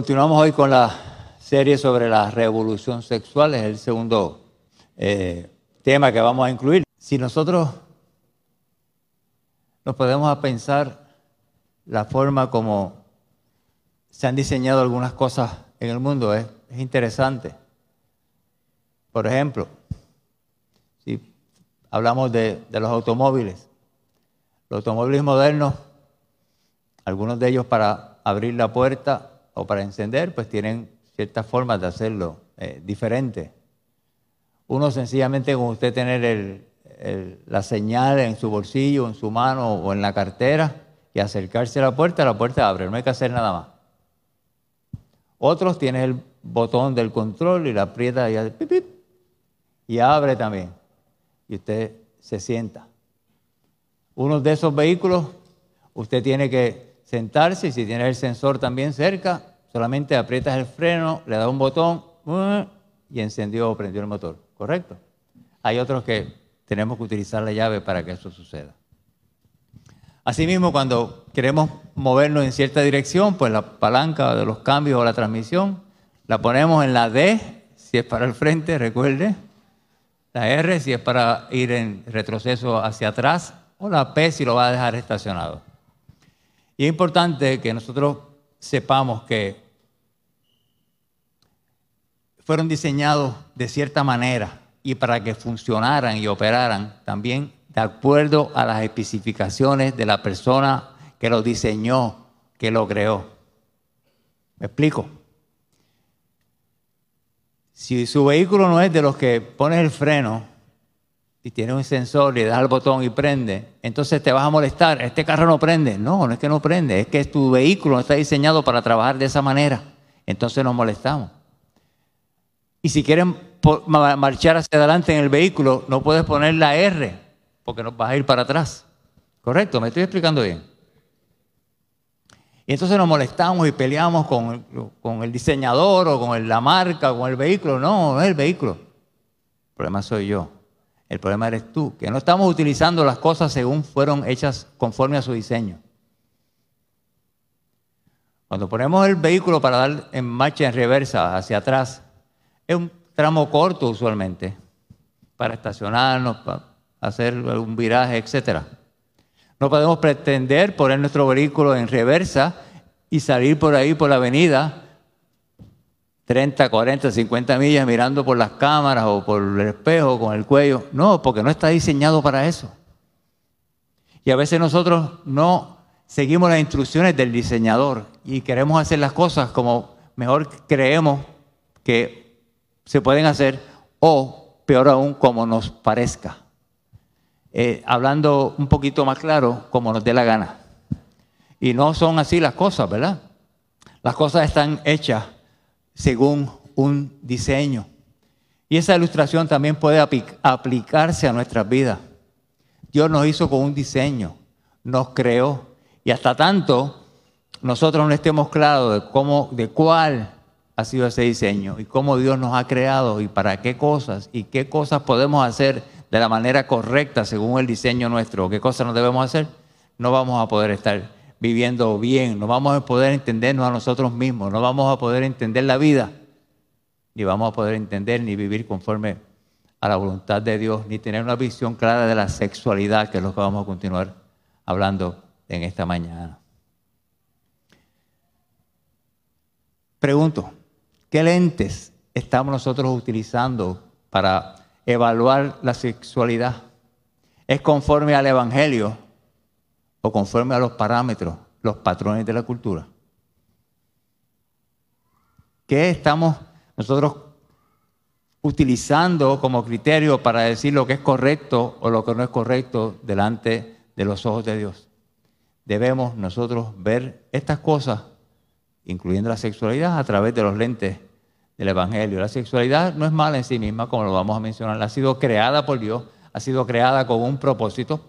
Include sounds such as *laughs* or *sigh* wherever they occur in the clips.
Continuamos hoy con la serie sobre la revolución sexual, es el segundo eh, tema que vamos a incluir. Si nosotros nos podemos pensar la forma como se han diseñado algunas cosas en el mundo, es, es interesante. Por ejemplo, si hablamos de los automóviles, los automóviles modernos, algunos de ellos para abrir la puerta o para encender, pues tienen ciertas formas de hacerlo eh, diferentes. Uno sencillamente con usted tener la señal en su bolsillo, en su mano o en la cartera y acercarse a la puerta, la puerta abre, no hay que hacer nada más. Otros tienen el botón del control y la aprieta y, y abre también. Y usted se sienta. Uno de esos vehículos, usted tiene que sentarse y si tiene el sensor también cerca, solamente aprietas el freno, le das un botón y encendió o prendió el motor, ¿correcto? Hay otros que tenemos que utilizar la llave para que eso suceda. Asimismo, cuando queremos movernos en cierta dirección, pues la palanca de los cambios o la transmisión la ponemos en la D, si es para el frente, recuerde, la R si es para ir en retroceso hacia atrás, o la P si lo va a dejar estacionado. Y es importante que nosotros sepamos que fueron diseñados de cierta manera y para que funcionaran y operaran también de acuerdo a las especificaciones de la persona que lo diseñó, que lo creó. ¿Me explico? Si su vehículo no es de los que pones el freno y tiene un sensor y das el botón y prende, entonces te vas a molestar, este carro no prende. No, no es que no prende, es que tu vehículo no está diseñado para trabajar de esa manera. Entonces nos molestamos. Y si quieren marchar hacia adelante en el vehículo, no puedes poner la R, porque no vas a ir para atrás. ¿Correcto? ¿Me estoy explicando bien? Y entonces nos molestamos y peleamos con, con el diseñador o con la marca o con el vehículo. No, no es el vehículo. El problema soy yo. El problema eres tú, que no estamos utilizando las cosas según fueron hechas conforme a su diseño. Cuando ponemos el vehículo para dar en marcha en reversa hacia atrás, es un tramo corto usualmente, para estacionarnos, para hacer un viraje, etc. No podemos pretender poner nuestro vehículo en reversa y salir por ahí por la avenida 30, 40, 50 millas mirando por las cámaras o por el espejo con el cuello. No, porque no está diseñado para eso. Y a veces nosotros no seguimos las instrucciones del diseñador y queremos hacer las cosas como mejor creemos que se pueden hacer o, peor aún, como nos parezca. Eh, hablando un poquito más claro, como nos dé la gana. Y no son así las cosas, ¿verdad? Las cosas están hechas según un diseño. Y esa ilustración también puede aplicarse a nuestras vidas. Dios nos hizo con un diseño, nos creó. Y hasta tanto nosotros no estemos claros de cómo, de cuál ha sido ese diseño y cómo Dios nos ha creado y para qué cosas y qué cosas podemos hacer de la manera correcta según el diseño nuestro, qué cosas no debemos hacer, no vamos a poder estar viviendo bien, no vamos a poder entendernos a nosotros mismos, no vamos a poder entender la vida, ni vamos a poder entender ni vivir conforme a la voluntad de Dios, ni tener una visión clara de la sexualidad, que es lo que vamos a continuar hablando en esta mañana. Pregunto, ¿qué lentes estamos nosotros utilizando para evaluar la sexualidad? ¿Es conforme al Evangelio o conforme a los parámetros, los patrones de la cultura. ¿Qué estamos nosotros utilizando como criterio para decir lo que es correcto o lo que no es correcto delante de los ojos de Dios? Debemos nosotros ver estas cosas, incluyendo la sexualidad, a través de los lentes del Evangelio. La sexualidad no es mala en sí misma, como lo vamos a mencionar, ha sido creada por Dios, ha sido creada con un propósito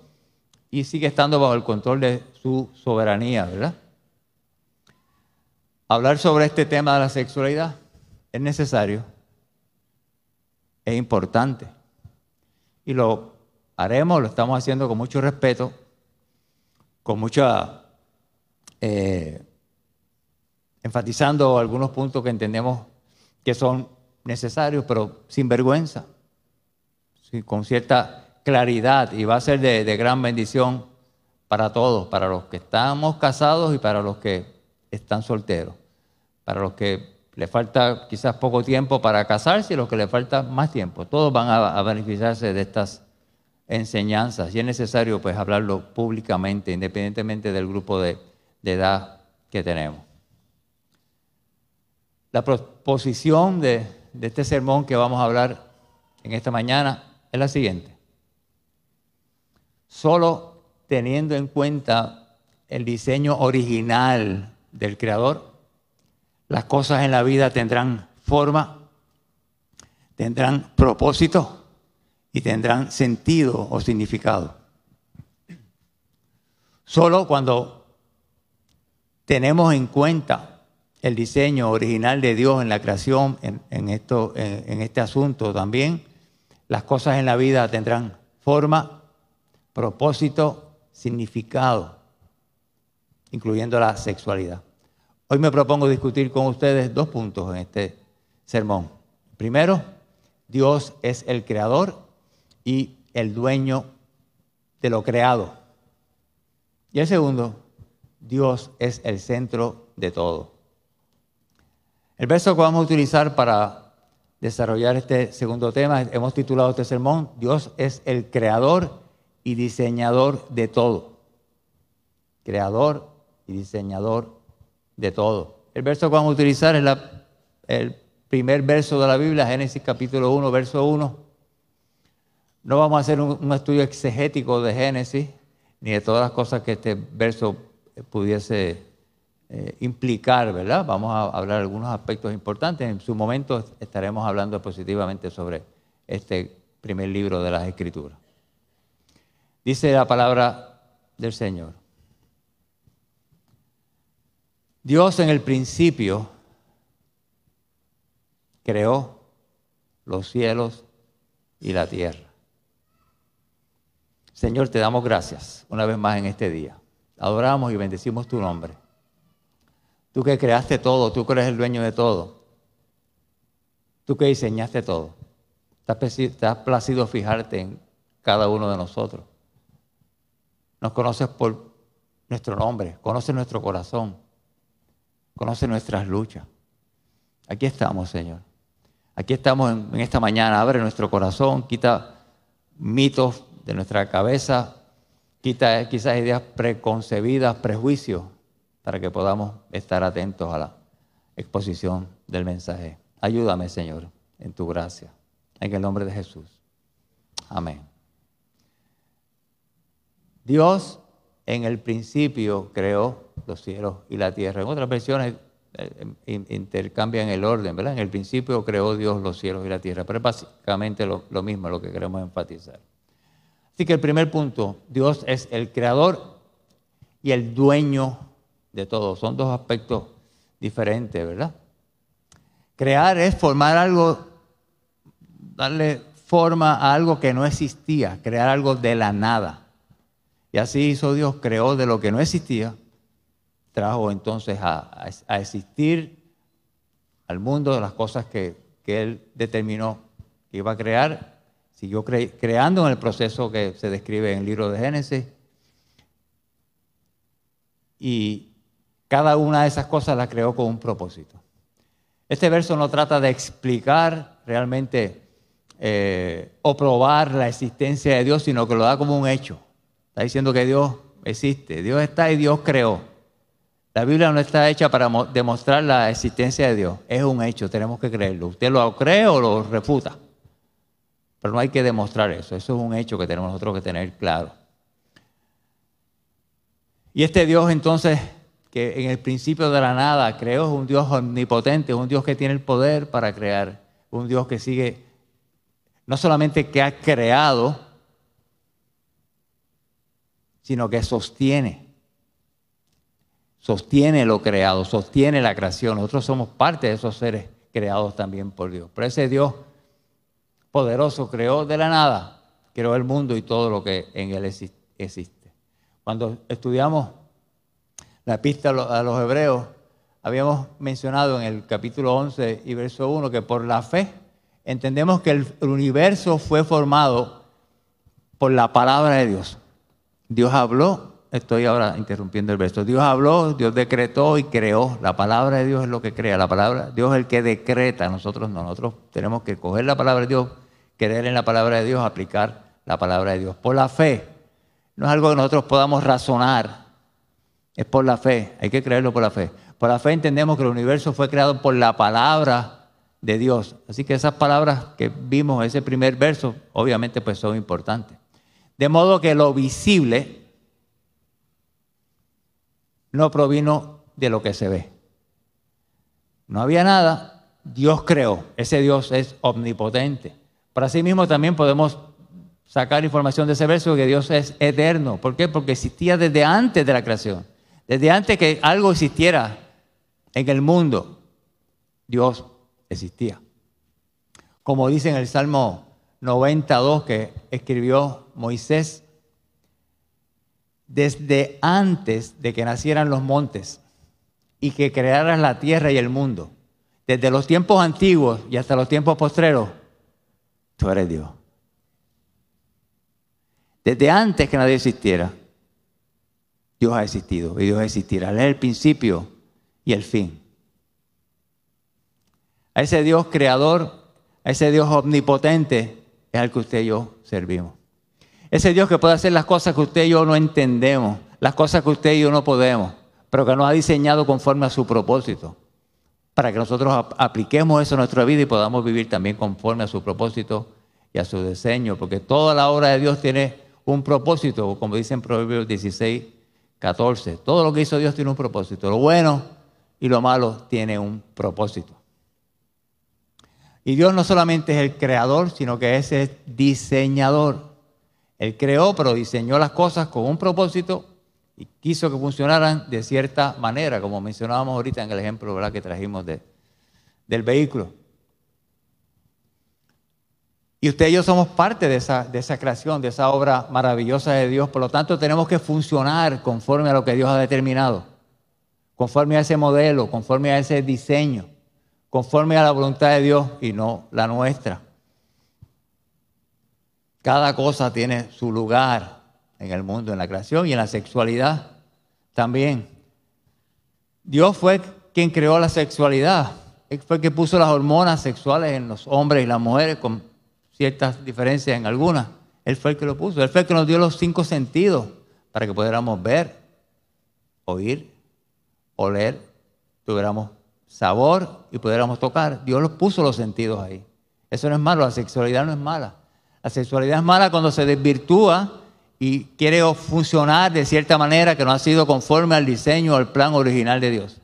y sigue estando bajo el control de su soberanía, ¿verdad? Hablar sobre este tema de la sexualidad es necesario, es importante. Y lo haremos, lo estamos haciendo con mucho respeto, con mucha eh, enfatizando algunos puntos que entendemos que son necesarios, pero sin vergüenza, con cierta claridad y va a ser de, gran bendición para todos, para los que estamos casados y para los que están solteros, para los que le falta quizás poco tiempo para casarse y los que le falta más tiempo. Todos van a, beneficiarse de estas enseñanzas y es necesario pues hablarlo públicamente, independientemente del grupo de, edad que tenemos. La proposición de este sermón que vamos a hablar en esta mañana es la siguiente. Solo teniendo en cuenta el diseño original del Creador, las cosas en la vida tendrán forma, tendrán propósito y tendrán sentido o significado. Solo cuando tenemos en cuenta el diseño original de Dios en la creación, en, en este asunto también, las cosas en la vida tendrán forma, propósito significado, incluyendo la sexualidad. Hoy me propongo discutir con ustedes dos puntos en este sermón. Primero, Dios es el creador y el dueño de lo creado. Y el segundo, Dios es el centro de todo. El verso que vamos a utilizar para desarrollar este segundo tema, hemos titulado este sermón, Dios es el creador y diseñador de todo. Creador y diseñador de todo. El verso que vamos a utilizar es el primer verso de la Biblia, Génesis capítulo 1, verso 1. No vamos a hacer un, estudio exegético de Génesis, ni de todas las cosas que este verso pudiese eh, implicar, ¿verdad? Vamos a hablar de algunos aspectos importantes. En su momento estaremos hablando positivamente sobre este primer libro de las Escrituras. Dice la palabra del Señor. Dios en el principio creó los cielos y la tierra. Señor, te damos gracias una vez más en este día. Adoramos y bendecimos tu nombre. Tú que creaste todo, tú que eres el dueño de todo. Tú que diseñaste todo. Te has placido fijarte en cada uno de nosotros. Nos conoces por nuestro nombre, conoces nuestro corazón, conoces nuestras luchas. Aquí estamos, Señor. Aquí estamos en, esta mañana. Abre nuestro corazón, quita mitos de nuestra cabeza, quita quizás ideas preconcebidas, prejuicios, para que podamos estar atentos a la exposición del mensaje. Ayúdame, Señor, en tu gracia. En el nombre de Jesús. Amén. Dios en el principio creó los cielos y la tierra. En otras versiones eh, intercambian el orden, ¿verdad? En el principio creó Dios los cielos y la tierra, pero es básicamente lo, lo mismo lo que queremos enfatizar. Así que el primer punto, Dios es el creador y el dueño de todo. Son dos aspectos diferentes, ¿verdad? Crear es formar algo, darle forma a algo que no existía, crear algo de la nada. Y así hizo Dios, creó de lo que no existía, trajo entonces a, existir al mundo las cosas que, Él determinó que iba a crear. Siguió creando en el proceso que se describe en el libro de Génesis. Y cada una de esas cosas las creó con un propósito. Este verso no trata de explicar realmente eh, o probar la existencia de Dios, sino que lo da como un hecho. Está diciendo que Dios existe, Dios está y Dios creó. La Biblia no está hecha para demostrar la existencia de Dios, es un hecho, tenemos que creerlo. Usted lo cree o lo refuta, pero no hay que demostrar eso, eso es un hecho que tenemos nosotros que tener claro. Y este Dios entonces, que en el principio de la nada creó, es un Dios omnipotente, es un Dios que tiene el poder para crear, un Dios que sigue, no solamente que ha creado, sino que sostiene. Sostiene lo creado, sostiene la creación. Nosotros somos parte de esos seres creados también por Dios. Pero ese Dios poderoso creó de la nada, creó el mundo y todo lo que en él existe. Cuando estudiamos la pista a los hebreos, habíamos mencionado en el capítulo 11 y verso 1 que por la fe entendemos que el universo fue formado por la palabra de Dios. Dios habló, estoy ahora interrumpiendo el verso, Dios habló, Dios decretó y creó. La palabra de Dios es lo que crea, la palabra, Dios es el que decreta, nosotros no, nosotros tenemos que coger la palabra de Dios, creer en la palabra de Dios, aplicar la palabra de Dios. Por la fe, no es algo que nosotros podamos razonar, es por la fe, hay que creerlo por la fe. Por la fe entendemos que el universo fue creado por la palabra de Dios. Así que esas palabras que vimos ese primer verso, obviamente pues son importantes. De modo que lo visible no provino de lo que se ve. No había nada, Dios creó. Ese Dios es omnipotente. Por así mismo también podemos sacar información de ese verso que Dios es eterno. ¿Por qué? Porque existía desde antes de la creación. Desde antes que algo existiera en el mundo, Dios existía. Como dice en el Salmo 92 que escribió Moisés, desde antes de que nacieran los montes y que crearan la tierra y el mundo, desde los tiempos antiguos y hasta los tiempos postreros, tú eres Dios. Desde antes que nadie existiera, Dios ha existido y Dios existirá. Él es el principio y el fin. A ese Dios creador, a ese Dios omnipotente, es al que usted y yo servimos. Ese Dios que puede hacer las cosas que usted y yo no entendemos, las cosas que usted y yo no podemos, pero que nos ha diseñado conforme a su propósito, para que nosotros apliquemos eso en nuestra vida y podamos vivir también conforme a su propósito y a su diseño, porque toda la obra de Dios tiene un propósito, como dice en Proverbios 16, 14. Todo lo que hizo Dios tiene un propósito. Lo bueno y lo malo tiene un propósito. Y Dios no solamente es el creador, sino que es el diseñador. Él creó, pero diseñó las cosas con un propósito y quiso que funcionaran de cierta manera, como mencionábamos ahorita en el ejemplo que trajimos de, del vehículo. Y usted y yo somos parte de esa, de esa creación, de esa obra maravillosa de Dios. Por lo tanto, tenemos que funcionar conforme a lo que Dios ha determinado, conforme a ese modelo, conforme a ese diseño conforme a la voluntad de Dios y no la nuestra. Cada cosa tiene su lugar en el mundo, en la creación y en la sexualidad también. Dios fue quien creó la sexualidad. Él fue el que puso las hormonas sexuales en los hombres y las mujeres con ciertas diferencias en algunas. Él fue el que lo puso. Él fue el que nos dio los cinco sentidos para que pudiéramos ver, oír, oler, tuviéramos sabor y pudiéramos tocar. Dios los puso los sentidos ahí. Eso no es malo, la sexualidad no es mala. La sexualidad es mala cuando se desvirtúa y quiere funcionar de cierta manera que no ha sido conforme al diseño o al plan original de Dios.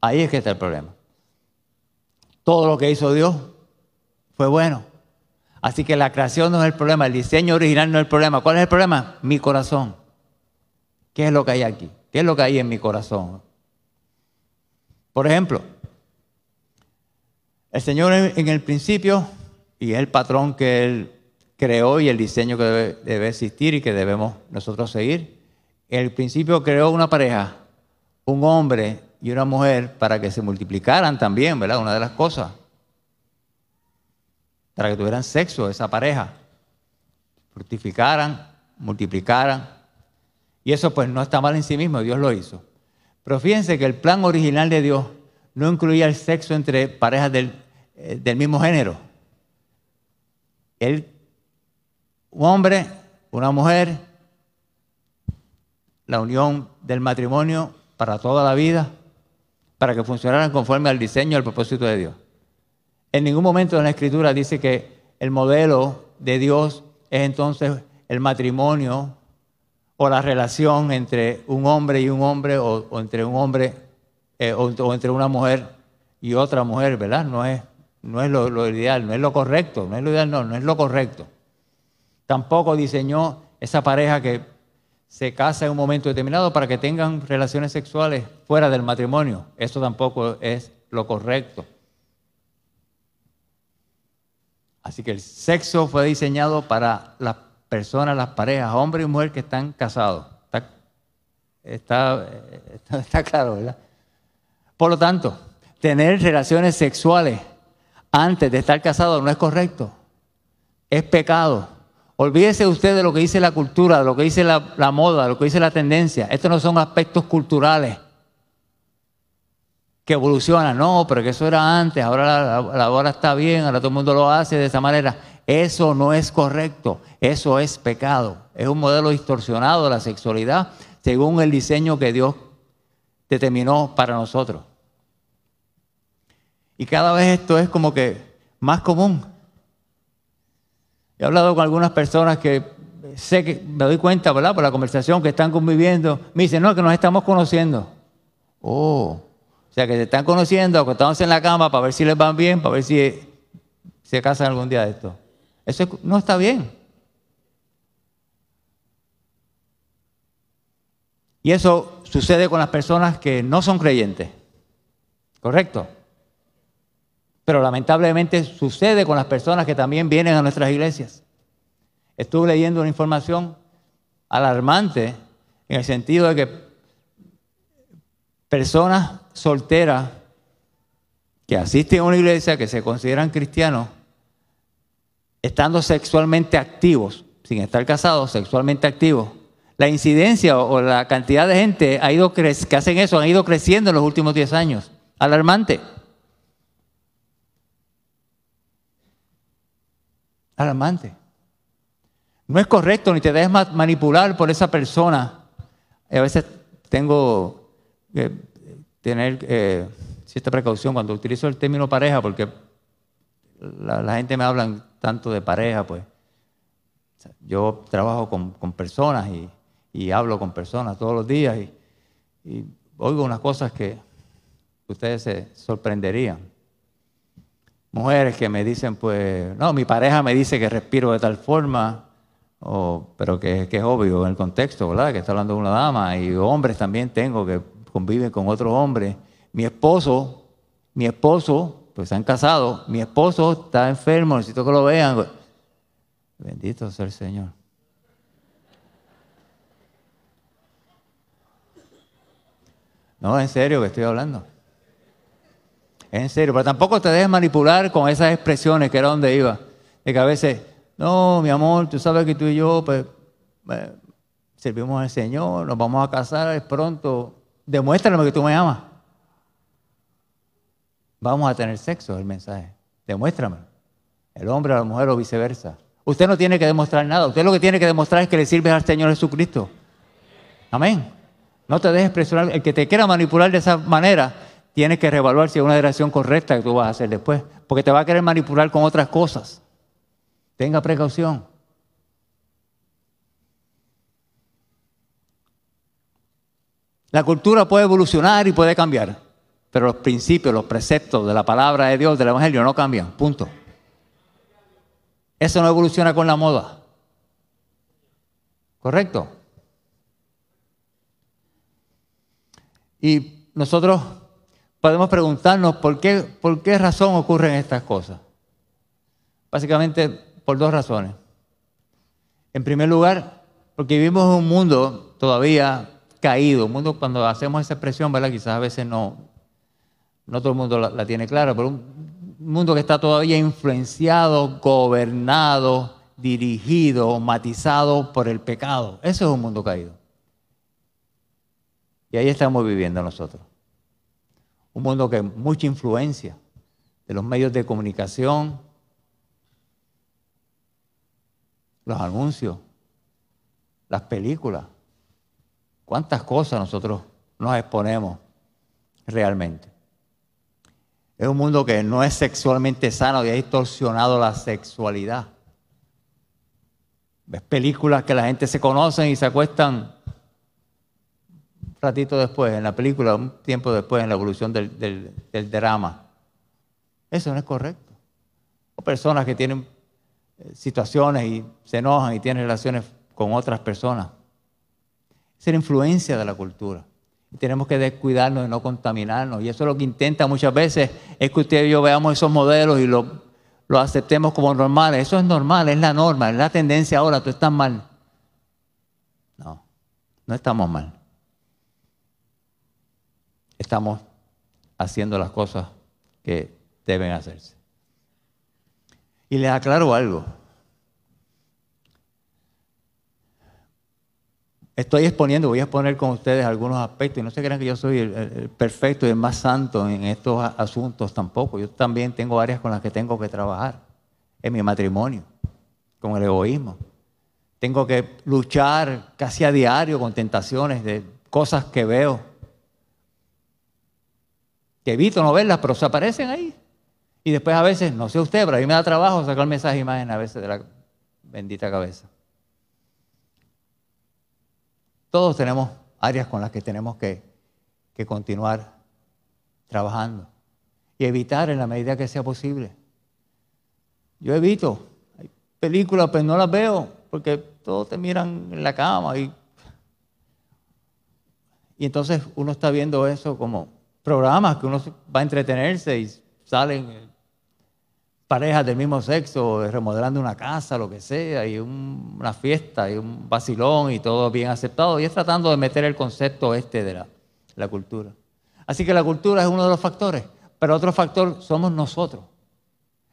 Ahí es que está el problema. Todo lo que hizo Dios fue bueno. Así que la creación no es el problema, el diseño original no es el problema. ¿Cuál es el problema? Mi corazón. ¿Qué es lo que hay aquí? ¿Qué es lo que hay en mi corazón? Por ejemplo, el Señor en el principio, y es el patrón que Él creó y el diseño que debe, existir y que debemos nosotros seguir, en el principio creó una pareja, un hombre y una mujer, para que se multiplicaran también, ¿verdad? Una de las cosas. Para que tuvieran sexo esa pareja. Fructificaran, multiplicaran. Y eso pues no está mal en sí mismo, Dios lo hizo. Pero fíjense que el plan original de Dios no incluía el sexo entre parejas del, eh, del mismo género. Él, un hombre, una mujer, la unión del matrimonio para toda la vida, para que funcionaran conforme al diseño y al propósito de Dios. En ningún momento en la Escritura dice que el modelo de Dios es entonces el matrimonio o la relación entre un hombre y un hombre o, entre un hombre eh, o, entre una mujer y otra mujer, ¿verdad? No es, no es lo, ideal, no es lo correcto, no es lo ideal, no, no es lo correcto. Tampoco diseñó esa pareja que se casa en un momento determinado para que tengan relaciones sexuales fuera del matrimonio. Eso tampoco es lo correcto. Así que el sexo fue diseñado para las personas, las parejas, hombre y mujer que están casados. Está, *laughs* está, claro, ¿verdad? Por lo tanto, tener relaciones sexuales antes de estar casado no es correcto. Es pecado. Olvídese usted de lo que dice la cultura, de lo que dice la, moda, de lo que dice la tendencia. Estos no son aspectos culturales que evolucionan. No, pero que eso era antes, ahora la, hora está bien, ahora todo el mundo lo hace de esa manera. Eso no es correcto, eso es pecado. Es un modelo distorsionado de la sexualidad según el diseño que Dios determinó para nosotros. Y cada vez esto es como que más común. He hablado con algunas personas que sé que me doy cuenta, ¿verdad? Por la conversación que están conviviendo, me dicen, no, que nos estamos conociendo. Oh, o sea, que se están conociendo, acostados en la cama para ver si les van bien, para ver si se casan algún día de esto. Eso no está bien. Y eso sucede con las personas que no son creyentes. ¿Correcto? Pero lamentablemente sucede con las personas que también vienen a nuestras iglesias. Estuve leyendo una información alarmante en el sentido de que personas solteras que asisten a una iglesia, que se consideran cristianos, estando sexualmente activos, sin estar casados, sexualmente activos, la incidencia o la cantidad de gente ha ido que hacen eso han ido creciendo en los últimos 10 años. Alarmante. Alarmante. No es correcto ni te dejes manipular por esa persona. A veces tengo que tener eh, cierta precaución cuando utilizo el término pareja porque la, gente me habla tanto de pareja, pues. Yo trabajo con, personas y, hablo con personas todos los días y, y oigo unas cosas que ustedes se sorprenderían mujeres que me dicen, pues, no, mi pareja me dice que respiro de tal forma, o, pero que, que, es obvio en el contexto, ¿verdad? Que está hablando de una dama, y hombres también tengo que conviven con otros hombres. Mi esposo, mi esposo, pues se han casado, mi esposo está enfermo, necesito que lo vean. Bendito sea el Señor. No, en serio que estoy hablando. En serio, pero tampoco te dejes manipular con esas expresiones que era donde iba. De que a veces, no, mi amor, tú sabes que tú y yo pues, eh, servimos al Señor, nos vamos a casar pronto. Demuéstrame que tú me amas. Vamos a tener sexo, es el mensaje. Demuéstrame. El hombre a la mujer o viceversa. Usted no tiene que demostrar nada. Usted lo que tiene que demostrar es que le sirve al Señor Jesucristo. Amén. No te dejes presionar. El que te quiera manipular de esa manera, tienes que reevaluar si es una dirección correcta que tú vas a hacer después, porque te va a querer manipular con otras cosas. Tenga precaución. La cultura puede evolucionar y puede cambiar, pero los principios, los preceptos de la palabra de Dios, del Evangelio, no cambian. Punto. Eso no evoluciona con la moda. ¿Correcto? Y nosotros podemos preguntarnos por qué, por qué razón ocurren estas cosas. Básicamente por dos razones. En primer lugar, porque vivimos en un mundo todavía caído, un mundo cuando hacemos esa expresión, ¿verdad? Quizás a veces no, no todo el mundo la, tiene clara, pero un mundo que está todavía influenciado, gobernado, dirigido, matizado por el pecado. Eso es un mundo caído. Y ahí estamos viviendo nosotros un mundo que mucha influencia de los medios de comunicación, los anuncios, las películas. ¿Cuántas cosas nosotros nos exponemos realmente? Es un mundo que no es sexualmente sano y ha distorsionado la sexualidad. Ves películas que la gente se conoce y se acuestan ratito después, en la película, un tiempo después, en la evolución del, drama. Eso no es correcto. O personas que tienen eh, situaciones y se enojan y tienen relaciones con otras personas. Esa es la influencia de la cultura. Tenemos que descuidarnos de no contaminarnos. Y eso es lo que intenta muchas veces, es que usted y yo veamos esos modelos y lo, lo aceptemos como normales. Eso es normal, es la norma, es la tendencia ahora, tú estás mal. No, no estamos mal estamos haciendo las cosas que deben hacerse. Y les aclaro algo. Estoy exponiendo, voy a exponer con ustedes algunos aspectos y no se crean que yo soy el, perfecto y el más santo en estos asuntos tampoco. Yo también tengo áreas con las que tengo que trabajar. En mi matrimonio, con el egoísmo. Tengo que luchar casi a diario con tentaciones de cosas que veo. Que evito no verlas, pero se aparecen ahí. Y después a veces, no sé usted, pero a mí me da trabajo sacar mensaje imagen a veces de la bendita cabeza. Todos tenemos áreas con las que tenemos que, continuar trabajando y evitar en la medida que sea posible. Yo evito. Hay películas, pues no las veo porque todos te miran en la cama y, y entonces uno está viendo eso como programas que uno va a entretenerse y salen parejas del mismo sexo remodelando una casa, lo que sea, y una fiesta, y un vacilón, y todo bien aceptado. Y es tratando de meter el concepto este de la, la cultura. Así que la cultura es uno de los factores, pero otro factor somos nosotros,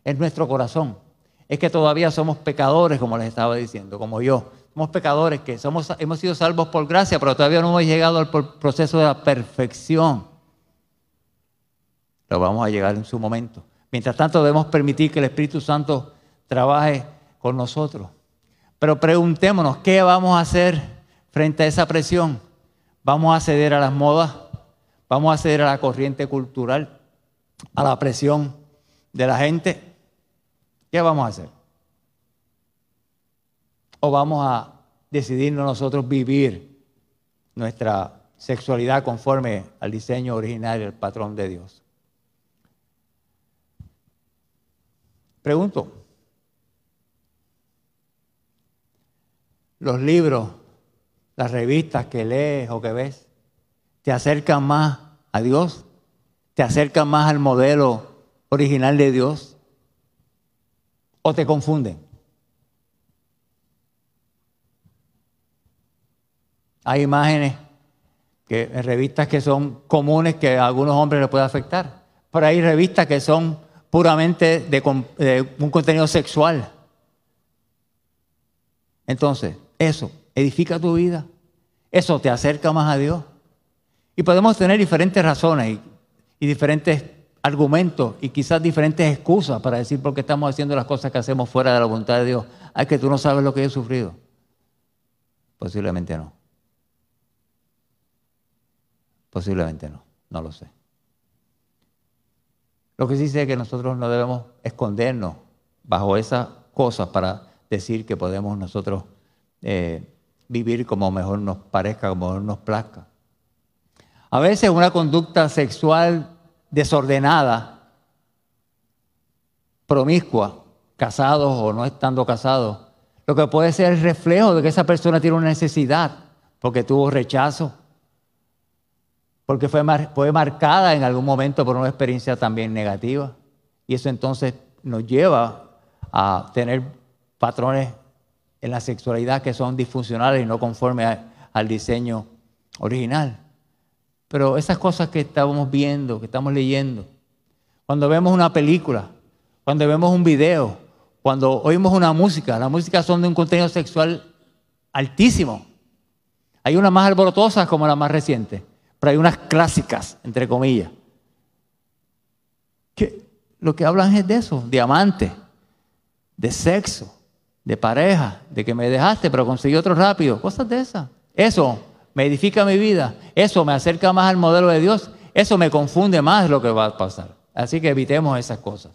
es nuestro corazón. Es que todavía somos pecadores, como les estaba diciendo, como yo. Somos pecadores que somos, hemos sido salvos por gracia, pero todavía no hemos llegado al proceso de la perfección. Lo vamos a llegar en su momento. Mientras tanto debemos permitir que el Espíritu Santo trabaje con nosotros. Pero preguntémonos, ¿qué vamos a hacer frente a esa presión? ¿Vamos a ceder a las modas? ¿Vamos a ceder a la corriente cultural? ¿A la presión de la gente? ¿Qué vamos a hacer? ¿O vamos a decidirnos nosotros vivir nuestra sexualidad conforme al diseño original y al patrón de Dios? Pregunto, los libros, las revistas que lees o que ves, te acercan más a Dios, te acercan más al modelo original de Dios o te confunden. Hay imágenes que, revistas que son comunes que a algunos hombres les puede afectar, pero hay revistas que son puramente de, un contenido sexual. Entonces, eso edifica tu vida, eso te acerca más a Dios. Y podemos tener diferentes razones y, diferentes argumentos y quizás diferentes excusas para decir por qué estamos haciendo las cosas que hacemos fuera de la voluntad de Dios. Ay, que tú no sabes lo que he sufrido. Posiblemente no. Posiblemente no, no lo sé. Lo que sí sé es que nosotros no debemos escondernos bajo esas cosas para decir que podemos nosotros eh, vivir como mejor nos parezca, como mejor nos plazca. A veces una conducta sexual desordenada, promiscua, casados o no estando casados, lo que puede ser el reflejo de que esa persona tiene una necesidad porque tuvo rechazo, porque fue, marcada en algún momento por una experiencia también negativa. Y eso entonces nos lleva a tener patrones en la sexualidad que son disfuncionales y no conformes al diseño original. Pero esas cosas que estamos viendo, que estamos leyendo, cuando vemos una película, cuando vemos un video, cuando oímos una música, las músicas son de un contenido sexual altísimo. Hay unas más alborotosas como la más reciente pero hay unas clásicas, entre comillas, que lo que hablan es de eso, de amante, de sexo, de pareja, de que me dejaste pero conseguí otro rápido, cosas de esas. Eso me edifica mi vida, eso me acerca más al modelo de Dios, eso me confunde más lo que va a pasar. Así que evitemos esas cosas.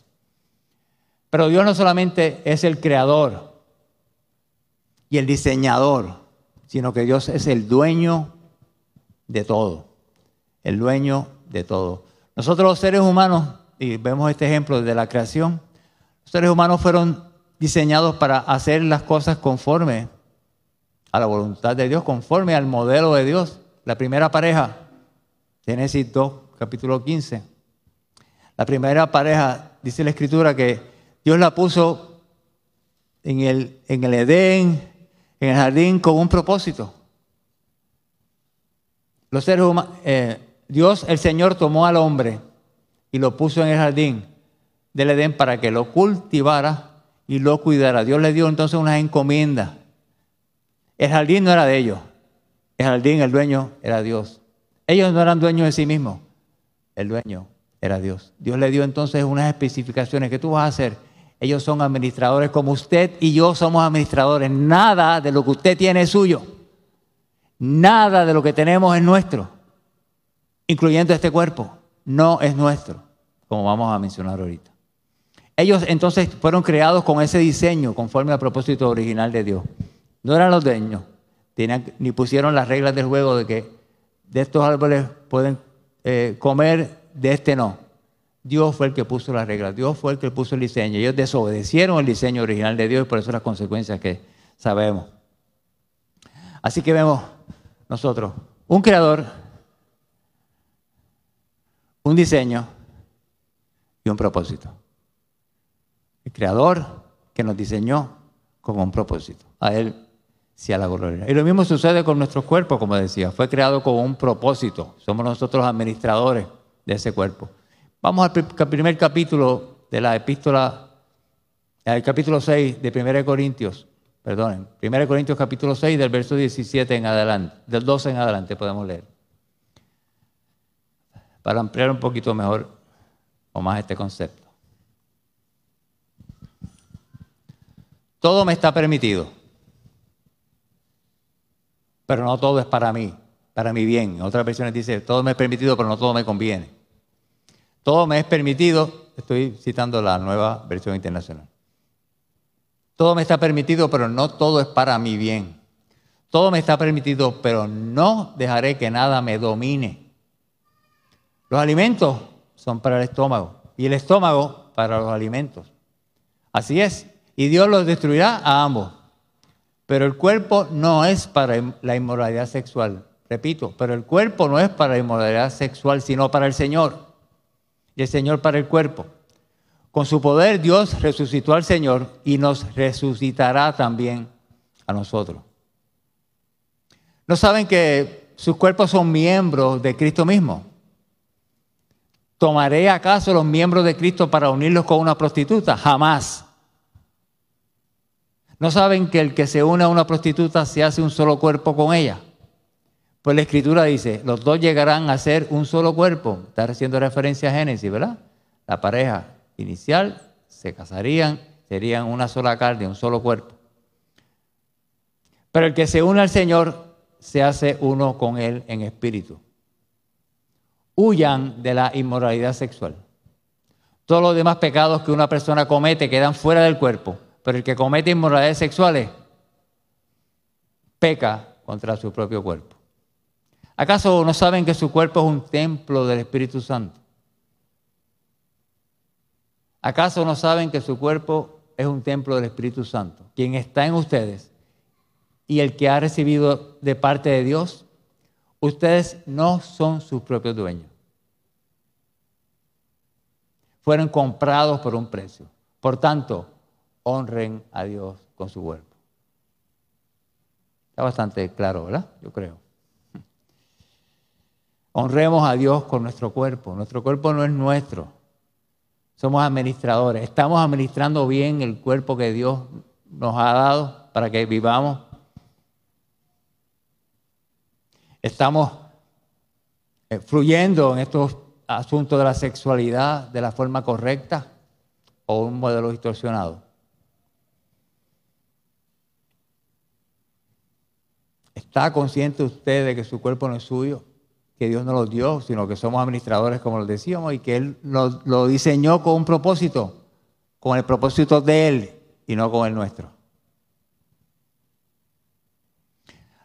Pero Dios no solamente es el creador y el diseñador, sino que Dios es el dueño de todo el dueño de todo. Nosotros los seres humanos, y vemos este ejemplo de la creación, los seres humanos fueron diseñados para hacer las cosas conforme a la voluntad de Dios, conforme al modelo de Dios. La primera pareja, Génesis 2, capítulo 15. La primera pareja, dice la escritura, que Dios la puso en el, en el Edén, en el jardín, con un propósito. Los seres humanos, eh, Dios, el Señor, tomó al hombre y lo puso en el jardín del Edén para que lo cultivara y lo cuidara. Dios le dio entonces unas encomiendas. El jardín no era de ellos. El jardín, el dueño, era Dios. Ellos no eran dueños de sí mismos. El dueño era Dios. Dios le dio entonces unas especificaciones que tú vas a hacer. Ellos son administradores como usted y yo somos administradores. Nada de lo que usted tiene es suyo. Nada de lo que tenemos es nuestro, incluyendo este cuerpo. No es nuestro, como vamos a mencionar ahorita. Ellos entonces fueron creados con ese diseño, conforme al propósito original de Dios. No eran los dueños, ni pusieron las reglas del juego de que de estos árboles pueden eh, comer, de este no. Dios fue el que puso las reglas, Dios fue el que puso el diseño. Ellos desobedecieron el diseño original de Dios y por eso las consecuencias que sabemos. Así que vemos nosotros un creador, un diseño y un propósito. El creador que nos diseñó con un propósito. A él sea la gloria. Y lo mismo sucede con nuestro cuerpo, como decía. Fue creado con un propósito. Somos nosotros administradores de ese cuerpo. Vamos al primer capítulo de la epístola, el capítulo 6 de 1 Corintios. Perdonen, 1 Corintios capítulo 6 del verso 17 en adelante, del 12 en adelante podemos leer. Para ampliar un poquito mejor o más este concepto. Todo me está permitido, pero no todo es para mí, para mi bien. En otras versiones dice, todo me es permitido, pero no todo me conviene. Todo me es permitido, estoy citando la nueva versión internacional. Todo me está permitido, pero no todo es para mi bien. Todo me está permitido, pero no dejaré que nada me domine. Los alimentos son para el estómago y el estómago para los alimentos. Así es, y Dios los destruirá a ambos. Pero el cuerpo no es para la inmoralidad sexual. Repito, pero el cuerpo no es para la inmoralidad sexual, sino para el Señor. Y el Señor para el cuerpo. Con su poder Dios resucitó al Señor y nos resucitará también a nosotros. ¿No saben que sus cuerpos son miembros de Cristo mismo? ¿Tomaré acaso los miembros de Cristo para unirlos con una prostituta? Jamás. ¿No saben que el que se une a una prostituta se hace un solo cuerpo con ella? Pues la escritura dice, los dos llegarán a ser un solo cuerpo. Está haciendo referencia a Génesis, ¿verdad? La pareja inicial se casarían, serían una sola carne, un solo cuerpo. Pero el que se une al Señor se hace uno con Él en espíritu. Huyan de la inmoralidad sexual. Todos los demás pecados que una persona comete quedan fuera del cuerpo pero el que comete inmoralidades sexuales peca contra su propio cuerpo. ¿Acaso no saben que su cuerpo es un templo del Espíritu Santo? ¿Acaso no saben que su cuerpo es un templo del Espíritu Santo? Quien está en ustedes y el que ha recibido de parte de Dios, ustedes no son sus propios dueños. Fueron comprados por un precio. Por tanto, honren a Dios con su cuerpo. Está bastante claro, ¿verdad? Yo creo. Honremos a Dios con nuestro cuerpo. Nuestro cuerpo no es nuestro. Somos administradores. Estamos administrando bien el cuerpo que Dios nos ha dado para que vivamos. Estamos eh, fluyendo en estos asuntos de la sexualidad de la forma correcta o un modelo distorsionado. ¿Está consciente usted de que su cuerpo no es suyo? Que Dios no lo dio, sino que somos administradores, como lo decíamos, y que Él lo, lo diseñó con un propósito, con el propósito de Él y no con el nuestro.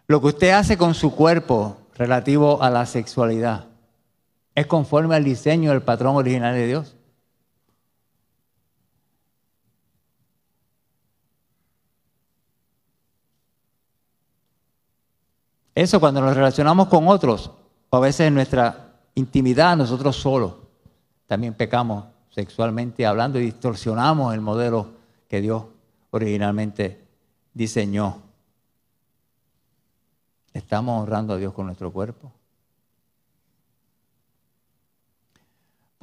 Lo que usted hace con su cuerpo relativo a la sexualidad es conforme al diseño del patrón original de Dios. Eso cuando nos relacionamos con otros, o a veces en nuestra intimidad, nosotros solos, también pecamos sexualmente hablando y distorsionamos el modelo que Dios originalmente diseñó. ¿Estamos honrando a Dios con nuestro cuerpo?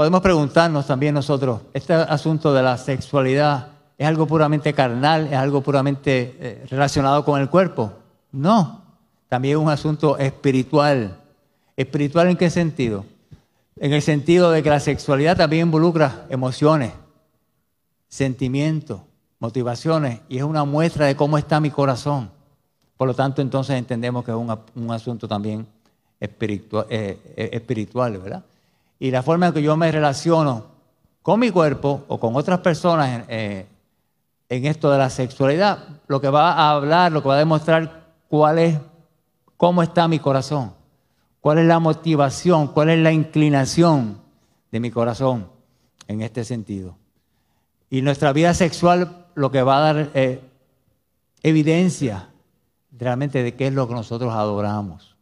Podemos preguntarnos también nosotros, este asunto de la sexualidad es algo puramente carnal, es algo puramente eh, relacionado con el cuerpo. No, también es un asunto espiritual. ¿Espiritual en qué sentido? En el sentido de que la sexualidad también involucra emociones, sentimientos, motivaciones y es una muestra de cómo está mi corazón. Por lo tanto, entonces entendemos que es un, asunto también espiritual, eh, eh, espiritual, ¿verdad? Y la forma en que yo me relaciono con mi cuerpo o con otras personas eh, en esto de la sexualidad, lo que va a hablar, lo que va a demostrar cuál es, cómo está mi corazón, cuál es la motivación, cuál es la inclinación de mi corazón en este sentido. Y nuestra vida sexual lo que va a dar eh, evidencia realmente de qué es lo que nosotros adoramos.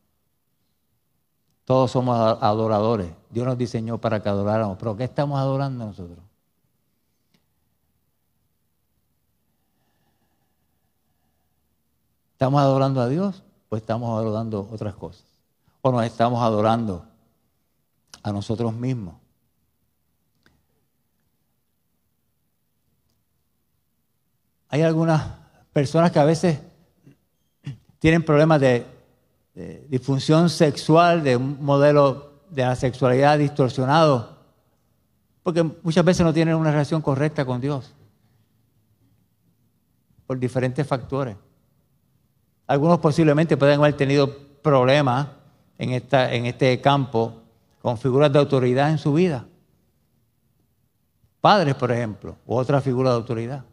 Todos somos adoradores. Dios nos diseñó para que adoráramos. Pero ¿qué estamos adorando nosotros? ¿Estamos adorando a Dios o estamos adorando otras cosas? ¿O nos estamos adorando a nosotros mismos? Hay algunas personas que a veces tienen problemas de, disfunción sexual, de un modelo de la sexualidad distorsionado, porque muchas veces no tienen una relación correcta con Dios, por diferentes factores. Algunos posiblemente pueden haber tenido problemas en, esta, en este campo con figuras de autoridad en su vida. Padres, por ejemplo, u otra figura de autoridad.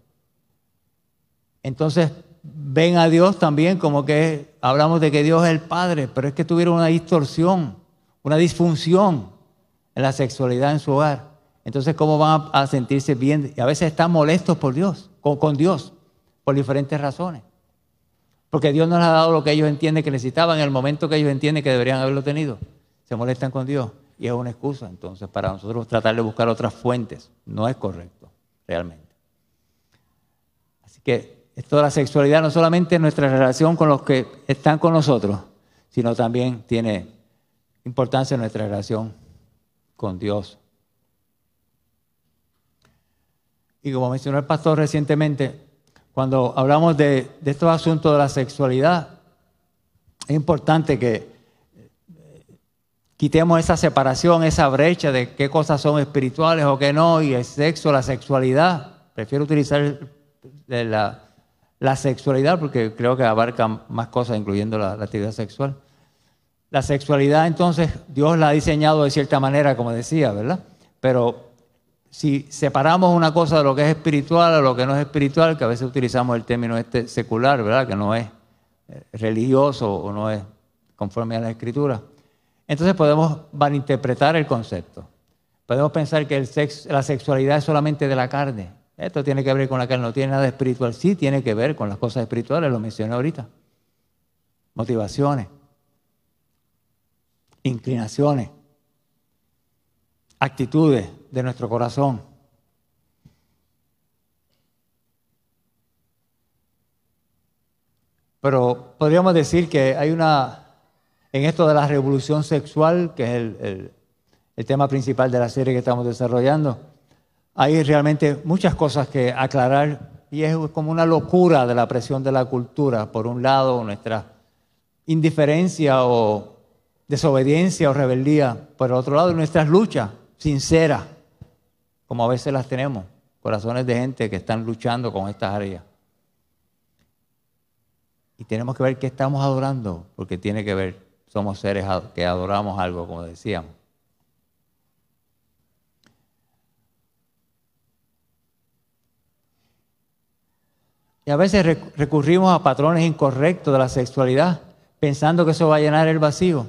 Entonces ven a Dios también como que hablamos de que Dios es el Padre, pero es que tuvieron una distorsión, una disfunción en la sexualidad en su hogar. Entonces, ¿cómo van a sentirse bien? Y a veces están molestos por Dios, con, con Dios, por diferentes razones. Porque Dios no les ha dado lo que ellos entienden que necesitaban en el momento que ellos entienden que deberían haberlo tenido. Se molestan con Dios y es una excusa. Entonces, para nosotros tratar de buscar otras fuentes no es correcto, realmente. Así que esto de la sexualidad no solamente es nuestra relación con los que están con nosotros, sino también tiene importancia en nuestra relación con Dios. Y como mencionó el pastor recientemente, cuando hablamos de, estos asuntos de la sexualidad, es importante que eh, quitemos esa separación, esa brecha de qué cosas son espirituales o qué no, y el sexo, la sexualidad. Prefiero utilizar la, la sexualidad porque creo que abarca más cosas, incluyendo la, actividad sexual. La sexualidad, entonces, Dios la ha diseñado de cierta manera, como decía, ¿verdad? Pero si separamos una cosa de lo que es espiritual a lo que no es espiritual, que a veces utilizamos el término este secular, ¿verdad? Que no es eh, religioso o no es conforme a la escritura, entonces podemos malinterpretar el concepto. Podemos pensar que el la sexualidad es solamente de la carne. Esto tiene que ver con la carne, no tiene nada espiritual. Sí tiene que ver con las cosas espirituales, lo mencioné ahorita. Motivaciones, inclinaciones, actitudes de nuestro corazón. Pero podríamos decir que hay una, en esto de la revolución sexual, que es el, tema principal de la serie que estamos desarrollando, hay realmente muchas cosas que aclarar y es como una locura de la presión de la cultura. Por un lado, nuestra indiferencia o desobediencia o rebeldía. Por otro lado, nuestras luchas sinceras, como a veces las tenemos, corazones de gente que están luchando con estas áreas. Y tenemos que ver qué estamos adorando, porque tiene que ver, somos seres que adoramos algo, como decíamos. Y a veces recurrimos a patrones incorrectos de la sexualidad, pensando que eso va a llenar el vacío.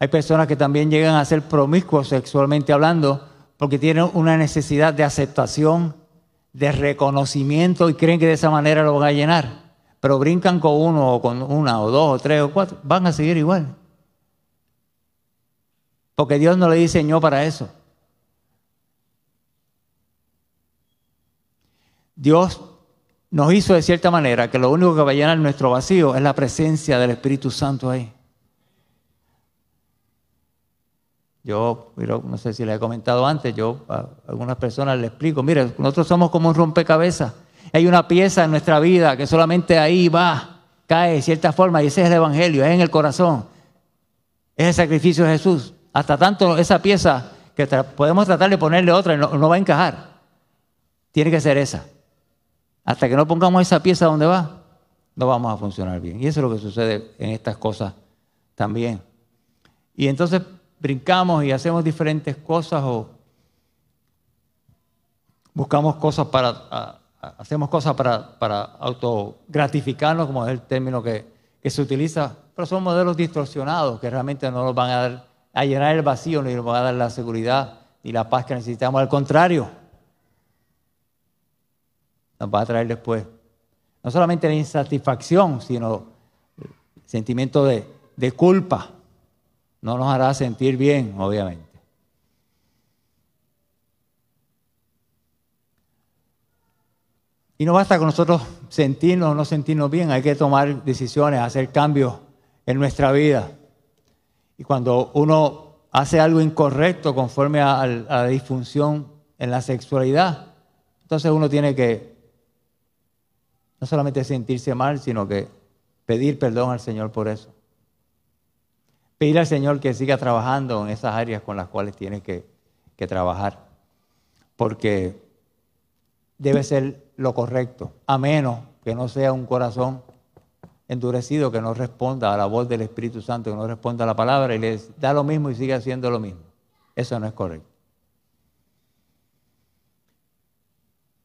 Hay personas que también llegan a ser promiscuos sexualmente hablando porque tienen una necesidad de aceptación, de reconocimiento y creen que de esa manera lo van a llenar. Pero brincan con uno o con una o dos o tres o cuatro, van a seguir igual. Porque Dios no le diseñó para eso. Dios nos hizo de cierta manera que lo único que va a llenar nuestro vacío es la presencia del Espíritu Santo ahí. Yo, no sé si les he comentado antes, yo a algunas personas les explico, mire, nosotros somos como un rompecabezas. Hay una pieza en nuestra vida que solamente ahí va, cae de cierta forma, y ese es el Evangelio, es en el corazón. Es el sacrificio de Jesús. Hasta tanto esa pieza que podemos tratar de ponerle otra y no, va a encajar. Tiene que ser esa. Hasta que no pongamos esa pieza donde va, no vamos a funcionar bien. Y eso es lo que sucede en estas cosas también. Y entonces brincamos y hacemos diferentes cosas o buscamos cosas para, hacemos cosas para, para autogratificarnos, como es el término que, que se utiliza, pero son modelos distorsionados que realmente no nos van a dar a llenar el vacío, ni nos va a dar la seguridad ni la paz que necesitamos. Al contrario, nos va a traer después no solamente la insatisfacción, sino el sentimiento de, de culpa. No nos hará sentir bien, obviamente. Y no basta con nosotros sentirnos o no sentirnos bien, hay que tomar decisiones, hacer cambios en nuestra vida. Y cuando uno hace algo incorrecto conforme a, la disfunción en la sexualidad, entonces uno tiene que no solamente sentirse mal, sino que pedir perdón al Señor por eso. Pedir al Señor que siga trabajando en esas áreas con las cuales tiene que, que trabajar. Porque debe ser lo correcto, a menos que no sea un corazón endurecido que no responda a la voz del Espíritu Santo, que no responda a la palabra y le da lo mismo y sigue haciendo lo mismo. Eso no es correcto.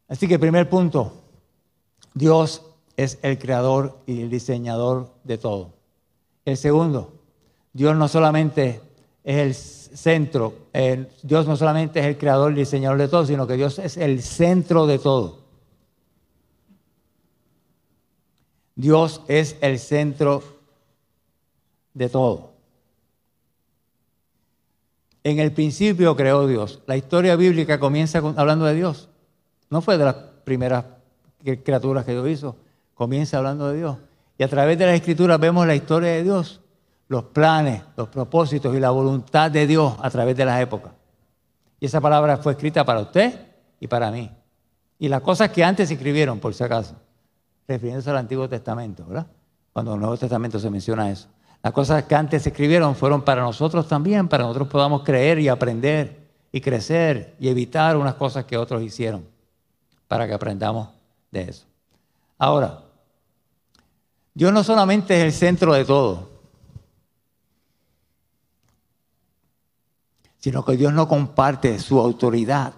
Así que primer punto, Dios es el creador y el diseñador de todo. El segundo, Dios no solamente es el centro, Dios no solamente es el creador y diseñador de todo, sino que Dios es el centro de todo. Dios es el centro de todo. En el principio creó Dios. La historia bíblica comienza hablando de Dios. No fue de las primeras criaturas que Dios hizo. Comienza hablando de Dios. Y a través de la escritura vemos la historia de Dios, los planes, los propósitos y la voluntad de Dios a través de las épocas. Y esa palabra fue escrita para usted y para mí. Y las cosas que antes se escribieron, por si acaso refiriéndose al Antiguo Testamento, ¿verdad? Cuando en el Nuevo Testamento se menciona eso. Las cosas que antes se escribieron fueron para nosotros también, para nosotros podamos creer y aprender y crecer y evitar unas cosas que otros hicieron, para que aprendamos de eso. Ahora, Dios no solamente es el centro de todo, sino que Dios no comparte su autoridad,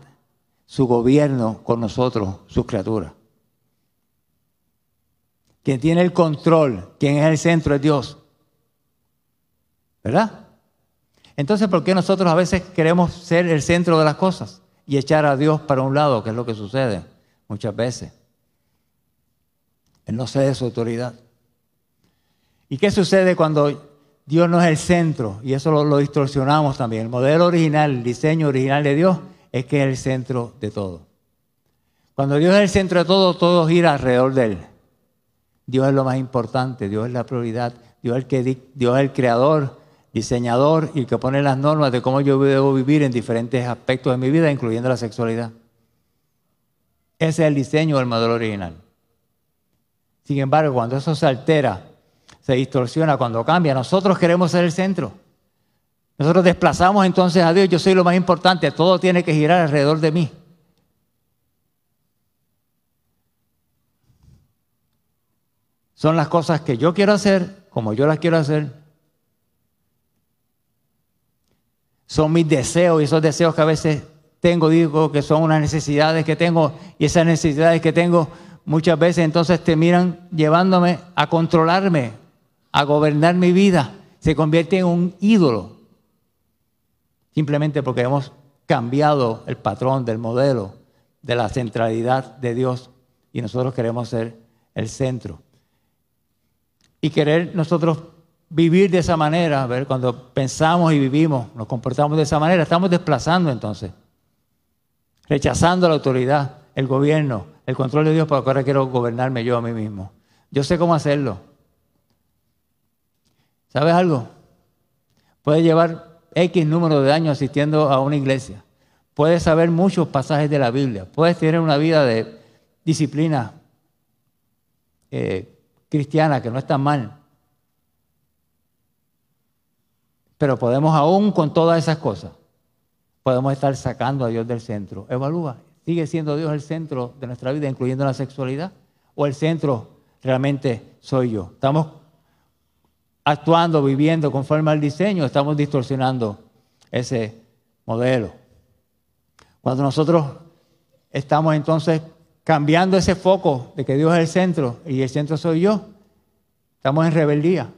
su gobierno con nosotros, sus criaturas. Quien tiene el control, quien es el centro es Dios. ¿Verdad? Entonces, ¿por qué nosotros a veces queremos ser el centro de las cosas y echar a Dios para un lado, que es lo que sucede muchas veces? Él no cede su autoridad. ¿Y qué sucede cuando Dios no es el centro? Y eso lo, distorsionamos también. El modelo original, el diseño original de Dios es que es el centro de todo. Cuando Dios es el centro de todo, todo gira alrededor de Él. Dios es lo más importante, Dios es la prioridad, Dios es el, Dios es el creador, diseñador y el que pone las normas de cómo yo debo vivir en diferentes aspectos de mi vida, incluyendo la sexualidad. Ese es el diseño del modelo original. Sin embargo, cuando eso se altera, se distorsiona, cuando cambia, nosotros queremos ser el centro. Nosotros desplazamos entonces a Dios, yo soy lo más importante, todo tiene que girar alrededor de mí. Son las cosas que yo quiero hacer como yo las quiero hacer. Son mis deseos y esos deseos que a veces tengo, digo que son unas necesidades que tengo y esas necesidades que tengo muchas veces entonces te miran llevándome a controlarme, a gobernar mi vida. Se convierte en un ídolo. Simplemente porque hemos cambiado el patrón del modelo de la centralidad de Dios y nosotros queremos ser el centro y querer nosotros vivir de esa manera, ver, cuando pensamos y vivimos, nos comportamos de esa manera, estamos desplazando entonces, rechazando la autoridad, el gobierno, el control de Dios, porque ahora quiero gobernarme yo a mí mismo. Yo sé cómo hacerlo. ¿Sabes algo? Puede llevar X número de años asistiendo a una iglesia. Puedes saber muchos pasajes de la Biblia. Puedes tener una vida de disciplina eh, cristiana que no está mal. Pero podemos aún con todas esas cosas, podemos estar sacando a Dios del centro. Evalúa, ¿sigue siendo Dios el centro de nuestra vida, incluyendo la sexualidad? ¿O el centro realmente soy yo? Estamos actuando, viviendo conforme al diseño, estamos distorsionando ese modelo. Cuando nosotros estamos entonces cambiando ese foco de que Dios es el centro y el centro soy yo, estamos en rebeldía,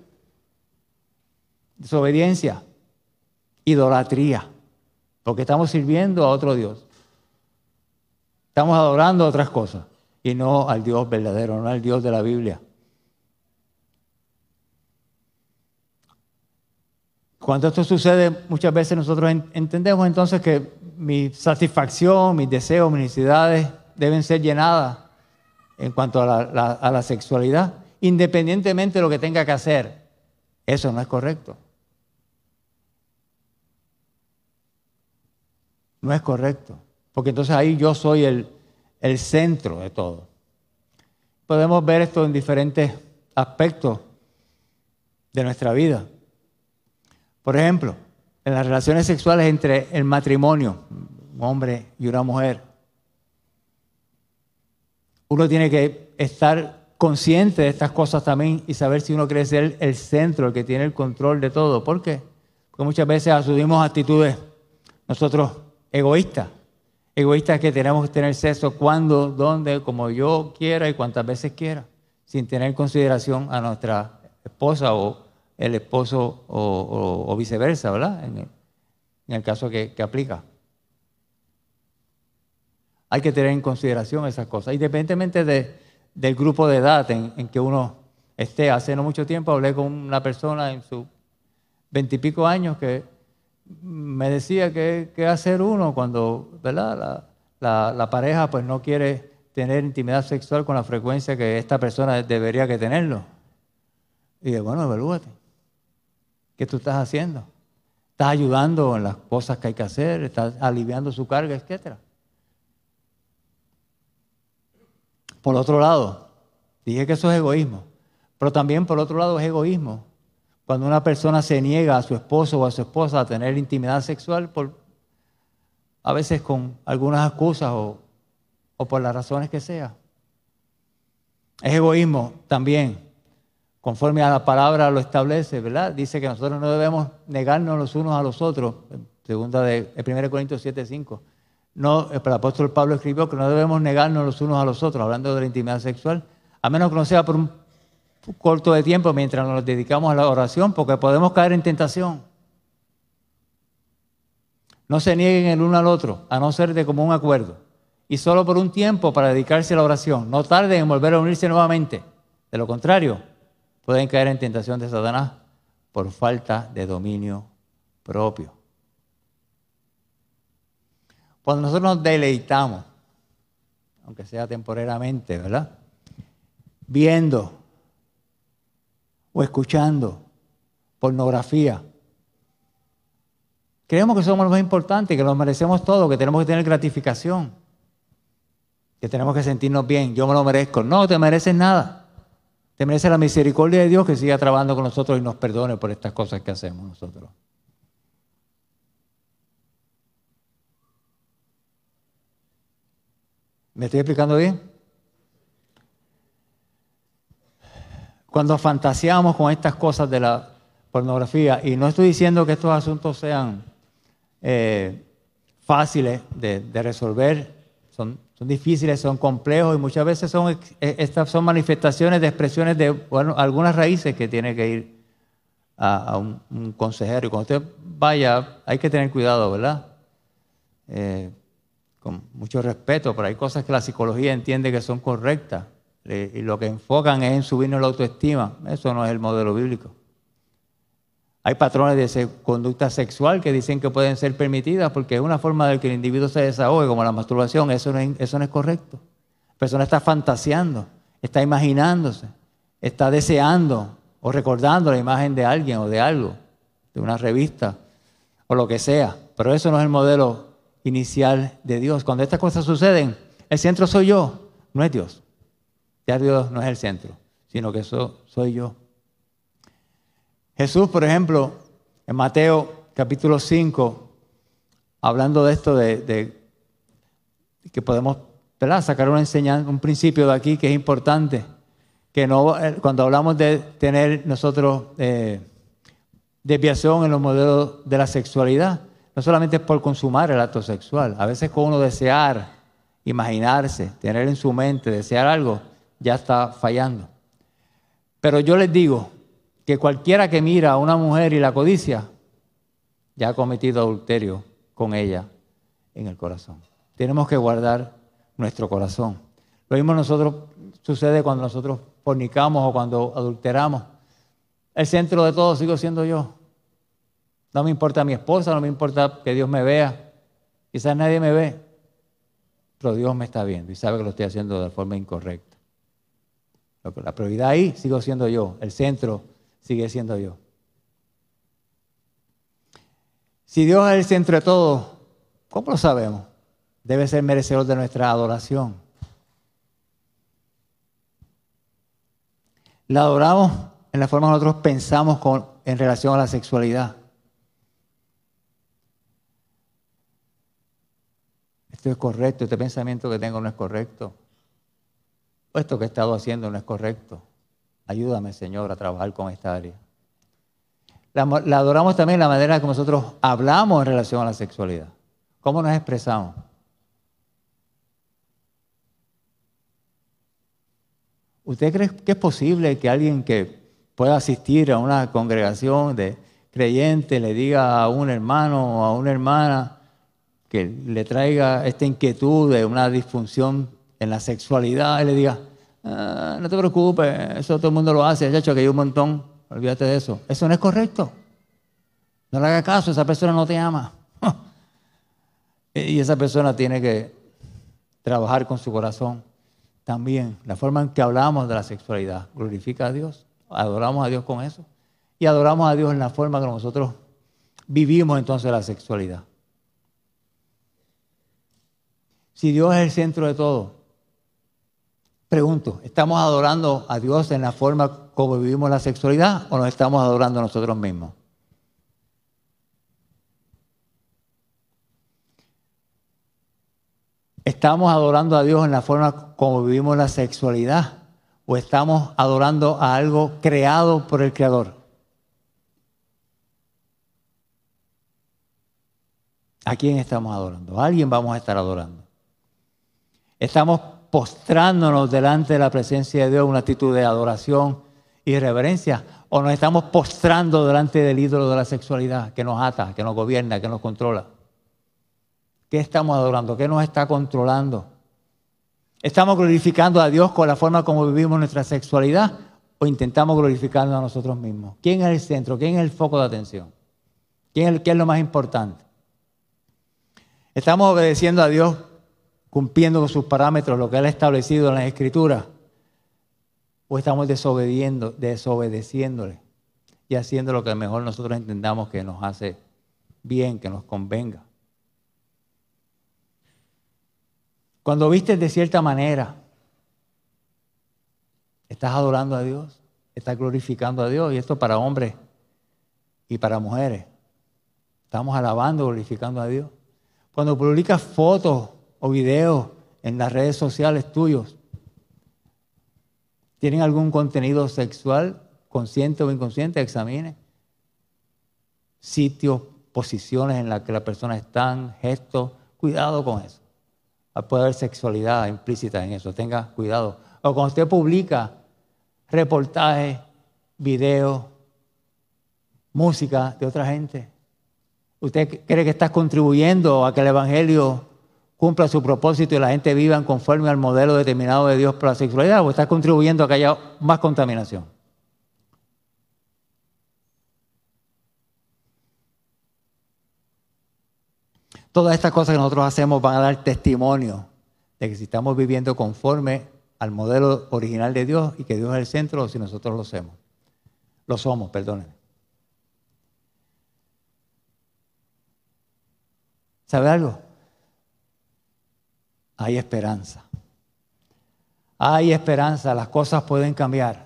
desobediencia, idolatría, porque estamos sirviendo a otro Dios. Estamos adorando otras cosas y no al Dios verdadero, no al Dios de la Biblia. Cuando esto sucede, muchas veces nosotros entendemos entonces que mi satisfacción, mis deseos, mis necesidades deben ser llenadas en cuanto a la, a la sexualidad, independientemente de lo que tenga que hacer. Eso no es correcto. No es correcto. Porque entonces ahí yo soy el, centro de todo. Podemos ver esto en diferentes aspectos de nuestra vida. Por ejemplo, en las relaciones sexuales entre el matrimonio, un hombre y una mujer, uno tiene que estar consciente de estas cosas también y saber si uno quiere ser el centro, el que tiene el control de todo. ¿Por qué? Porque muchas veces asumimos actitudes nosotros egoístas. Egoístas que tenemos que tener sexo cuando, dónde, como yo quiera y cuantas veces quiera, sin tener en consideración a nuestra esposa o el esposo o, viceversa, ¿verdad? En el, caso que, aplica. Hay que tener en consideración esas cosas, independientemente del grupo de edad en, que uno esté. Hace no mucho tiempo hablé con una persona en sus veintipico años que me decía que, hacer uno cuando ¿verdad? La, pareja pues no quiere tener intimidad sexual con la frecuencia que esta persona debería que tenerlo. Y dije, bueno, evalúate. ¿Qué tú estás haciendo? ¿Estás ayudando en las cosas que hay que hacer? ¿Estás aliviando su carga, etcétera? Por otro lado, dije que eso es egoísmo, pero también por otro lado es egoísmo. Cuando una persona se niega a su esposo o a su esposa a tener intimidad sexual, a veces con algunas excusas o, o por las razones que sea. Es egoísmo también conforme a la palabra lo establece, ¿verdad? Dice que nosotros no debemos negarnos los unos a los otros, segunda de 1 Corintios 7, 5. No, el apóstol Pablo escribió que no debemos negarnos los unos a los otros, hablando de la intimidad sexual, a menos que no sea por un corto de tiempo mientras nos dedicamos a la oración, porque podemos caer en tentación. No se nieguen el uno al otro, a no ser de común acuerdo. Y solo por un tiempo para dedicarse a la oración. No tarden en volver a unirse nuevamente. De lo contrario, pueden caer en tentación de Satanás por falta de dominio propio. Cuando nosotros nos deleitamos, aunque sea temporariamente, ¿verdad? Viendo o escuchando pornografía, creemos que somos los más importantes, que nos merecemos todo, que tenemos que tener gratificación, que tenemos que sentirnos bien. Yo me lo merezco. No te mereces nada. Te merece la misericordia de Dios que siga trabajando con nosotros y nos perdone por estas cosas que hacemos nosotros. ¿Me estoy explicando bien? Cuando fantaseamos con estas cosas de la pornografía, y no estoy diciendo que estos asuntos sean eh, fáciles de, resolver, son difíciles, son complejos y muchas veces son, eh, estas son manifestaciones de expresiones de bueno, algunas raíces que tiene que ir a, un, consejero. Y cuando usted vaya, hay que tener cuidado, ¿verdad? Eh, con mucho respeto, pero hay cosas que la psicología entiende que son correctas y lo que enfocan es en subirnos la autoestima. Eso no es el modelo bíblico. Hay patrones de conducta sexual que dicen que pueden ser permitidas porque es una forma de que el individuo se desahogue, como la masturbación. Eso no es, eso no es correcto. La persona está fantaseando, está imaginándose, está deseando o recordando la imagen de alguien o de algo, de una revista o lo que sea, pero eso no es el modelo inicial de Dios. Cuando estas cosas suceden, el centro soy yo, no es Dios. Ya Dios no es el centro, sino que eso soy yo. Jesús, por ejemplo, en Mateo capítulo 5, hablando de esto de, que podemos sacar una enseñanza, un principio de aquí que es importante, que no, eh, cuando hablamos de tener nosotros eh, desviación en los modelos de la sexualidad, no solamente es por consumar el acto sexual, a veces con uno desear, imaginarse, tener en su mente, desear algo, ya está fallando. Pero yo les digo que cualquiera que mira a una mujer y la codicia, ya ha cometido adulterio con ella en el corazón. Tenemos que guardar nuestro corazón. Lo mismo nosotros sucede cuando nosotros fornicamos o cuando adulteramos. El centro de todo sigo siendo yo. No me importa mi esposa, no me importa que Dios me vea. Quizás nadie me ve, pero Dios me está viendo y sabe que lo estoy haciendo de forma incorrecta. La prioridad ahí sigo siendo yo, el centro sigue siendo yo. Si Dios es el centro de todo, ¿cómo lo sabemos? Debe ser merecedor de nuestra adoración. La adoramos en la forma que nosotros pensamos en relación a la sexualidad. Esto es correcto, este pensamiento que tengo no es correcto. Esto que he estado haciendo no es correcto. Ayúdame, Señor, a trabajar con esta área. La, adoramos también la manera que nosotros hablamos en relación a la sexualidad. ¿Cómo nos expresamos? ¿Usted cree que es posible que alguien que pueda asistir a una congregación de creyentes le diga a un hermano o a una hermana que le traiga esta inquietud de una disfunción en la sexualidad y le diga, ah, no te preocupes, eso todo el mundo lo hace, ya hecho que hay un montón Olvídate de eso. Eso no es correcto. No le haga caso, esa persona no te ama. *laughs* y esa persona tiene que trabajar con su corazón también. La forma en que hablamos de la sexualidad glorifica a Dios. Adoramos a Dios con eso. Y adoramos a Dios en la forma que nosotros vivimos entonces la sexualidad. Si Dios es el centro de todo, pregunto, ¿estamos adorando a Dios en la forma cómo vivimos la sexualidad o nos estamos adorando a nosotros mismos? ¿Estamos adorando a Dios en la forma como vivimos la sexualidad o estamos adorando a algo creado por el Creador? ¿A quién estamos adorando? A alguien vamos a estar adorando. Estamos postrándonos delante de la presencia de Dios, una actitud de adoración, y reverencia, o nos estamos postrando delante del ídolo de la sexualidad que nos ata, que nos gobierna, que nos controla. ¿Qué estamos adorando? ¿Qué nos está controlando? ¿Estamos glorificando a Dios con la forma como vivimos nuestra sexualidad o intentamos glorificarnos a nosotros mismos? ¿Quién es el centro? ¿Quién es el foco de atención? ¿Quién es, qué es lo más importante? ¿Estamos obedeciendo a Dios cumpliendo con sus parámetros, lo que Él ha establecido en las Escrituras? o estamos desobedeciéndole y haciendo lo que mejor nosotros entendamos que nos hace bien, que nos convenga. Cuando vistes de cierta manera, estás adorando a Dios, estás glorificando a Dios, y esto para hombres y para mujeres. Estamos alabando, glorificando a Dios. Cuando publicas fotos o videos en las redes sociales tuyos, tienen algún contenido sexual, consciente o inconsciente, examine. Sitios, posiciones en las que la persona está, gestos, cuidado con eso. Puede haber sexualidad implícita en eso, tenga cuidado. O cuando usted publica reportajes, videos, música de otra gente, ¿usted cree que está contribuyendo a que el Evangelio cumpla su propósito y la gente viva conforme al modelo determinado de Dios para la sexualidad o está contribuyendo a que haya más contaminación? Todas estas cosas que nosotros hacemos van a dar testimonio de que si estamos viviendo conforme al modelo original de Dios y que Dios es el centro o si nosotros lo somos. Lo somos, perdónenme. ¿Sabe algo? Hay esperanza. Hay esperanza, las cosas pueden cambiar.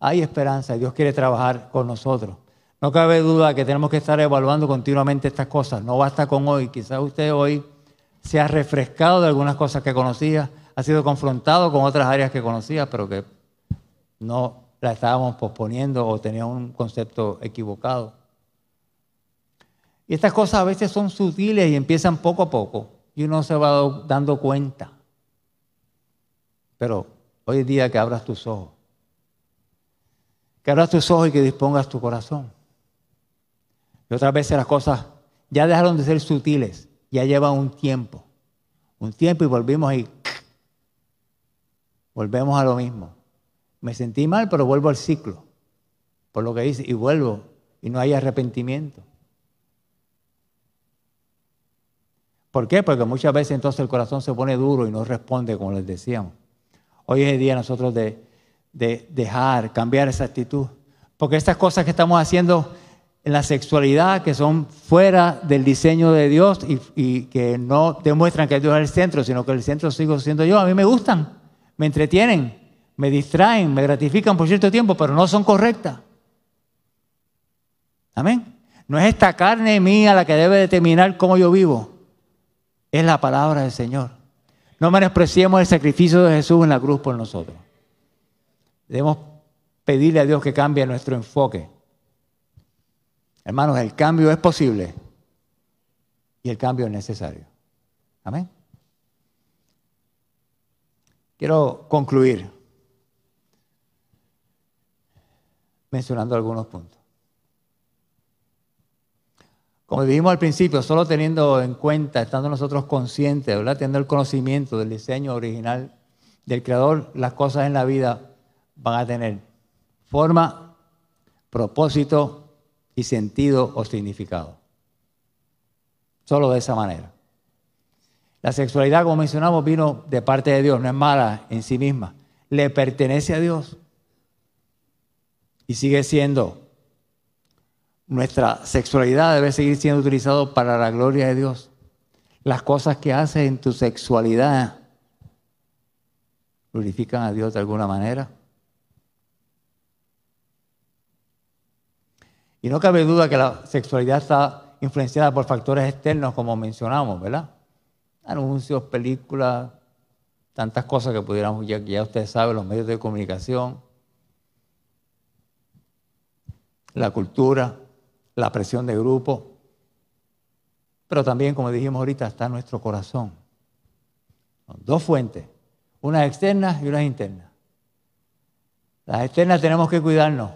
Hay esperanza, Dios quiere trabajar con nosotros. No cabe duda que tenemos que estar evaluando continuamente estas cosas. No basta con hoy. Quizás usted hoy se ha refrescado de algunas cosas que conocía, ha sido confrontado con otras áreas que conocía, pero que no la estábamos posponiendo o tenía un concepto equivocado. Y estas cosas a veces son sutiles y empiezan poco a poco y uno se va dando cuenta. Pero hoy día que abras tus ojos. Que abras tus ojos y que dispongas tu corazón. Y otras veces las cosas ya dejaron de ser sutiles, ya llevan un tiempo. Un tiempo y volvimos y volvemos a lo mismo. Me sentí mal, pero vuelvo al ciclo. Por lo que dice, y vuelvo, y no hay arrepentimiento. ¿Por qué? Porque muchas veces entonces el corazón se pone duro y no responde como les decíamos. Hoy es el día nosotros de, dejar, cambiar esa actitud. Porque estas cosas que estamos haciendo en la sexualidad, que son fuera del diseño de Dios y, y, que no demuestran que Dios es el centro, sino que el centro sigo siendo yo, a mí me gustan, me entretienen, me distraen, me gratifican por cierto tiempo, pero no son correctas. Amén. No es esta carne mía la que debe determinar cómo yo vivo es la palabra del Señor. No menospreciemos el sacrificio de Jesús en la cruz por nosotros. Debemos pedirle a Dios que cambie nuestro enfoque. Hermanos, el cambio es posible y el cambio es necesario. Amén. Quiero concluir mencionando algunos puntos. Como dijimos al principio, solo teniendo en cuenta, estando nosotros conscientes, ¿verdad? teniendo el conocimiento del diseño original del Creador, las cosas en la vida van a tener forma, propósito y sentido o significado. Solo de esa manera. La sexualidad, como mencionamos, vino de parte de Dios, no es mala en sí misma. Le pertenece a Dios y sigue siendo nuestra sexualidad debe seguir siendo utilizado para la gloria de Dios. Las cosas que haces en tu sexualidad glorifican a Dios de alguna manera. Y no cabe duda que la sexualidad está influenciada por factores externos, como mencionamos, ¿verdad? Anuncios, películas, tantas cosas que pudiéramos, ya, ya ustedes saben, los medios de comunicación, la cultura la presión de grupo, pero también, como dijimos ahorita, está nuestro corazón. Dos fuentes, unas externas y unas internas. Las externas tenemos que cuidarnos,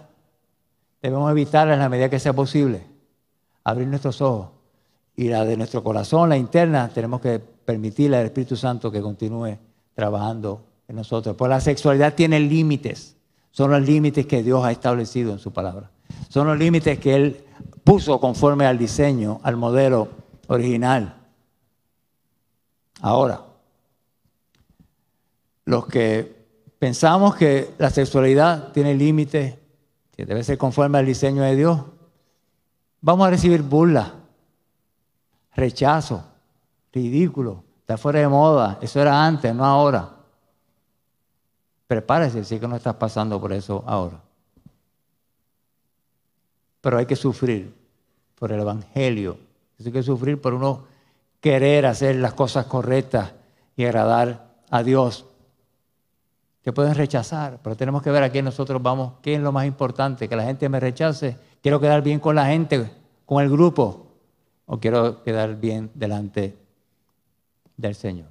debemos evitarlas en la medida que sea posible, abrir nuestros ojos. Y la de nuestro corazón, la interna, tenemos que permitirle al Espíritu Santo que continúe trabajando en nosotros. Pues la sexualidad tiene límites, son los límites que Dios ha establecido en su palabra. Son los límites que Él puso conforme al diseño, al modelo original. Ahora, los que pensamos que la sexualidad tiene límites, que debe ser conforme al diseño de Dios, vamos a recibir burla, rechazo, ridículo, está fuera de moda, eso era antes, no ahora. Prepárese si que no estás pasando por eso ahora pero hay que sufrir por el Evangelio. Hay que sufrir por uno querer hacer las cosas correctas y agradar a Dios. Que pueden rechazar, pero tenemos que ver a quién nosotros vamos, qué es lo más importante, que la gente me rechace. Quiero quedar bien con la gente, con el grupo, o quiero quedar bien delante del Señor.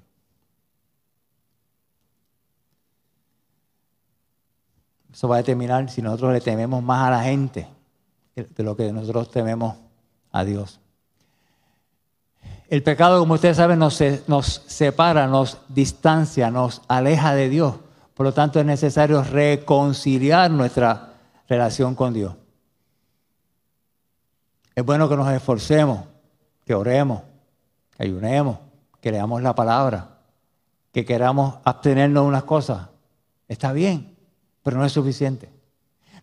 Eso va a determinar si nosotros le tememos más a la gente de lo que nosotros tememos a Dios. El pecado, como ustedes saben, nos, nos separa, nos distancia, nos aleja de Dios. Por lo tanto, es necesario reconciliar nuestra relación con Dios. Es bueno que nos esforcemos, que oremos, que ayunemos, que leamos la palabra, que queramos abstenernos de unas cosas. Está bien, pero no es suficiente.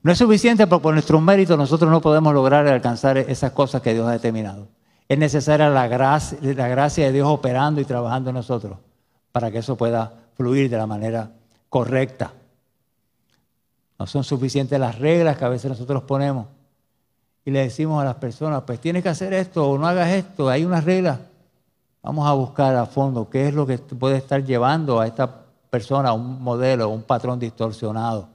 No es suficiente porque por nuestros méritos nosotros no podemos lograr alcanzar esas cosas que Dios ha determinado. Es necesaria la gracia, de Dios operando y trabajando en nosotros para que eso pueda fluir de la manera correcta. No son suficientes las reglas que a veces nosotros ponemos y le decimos a las personas, pues tienes que hacer esto o no hagas esto, hay unas reglas. Vamos a buscar a fondo qué es lo que puede estar llevando a esta persona a un modelo, un patrón distorsionado.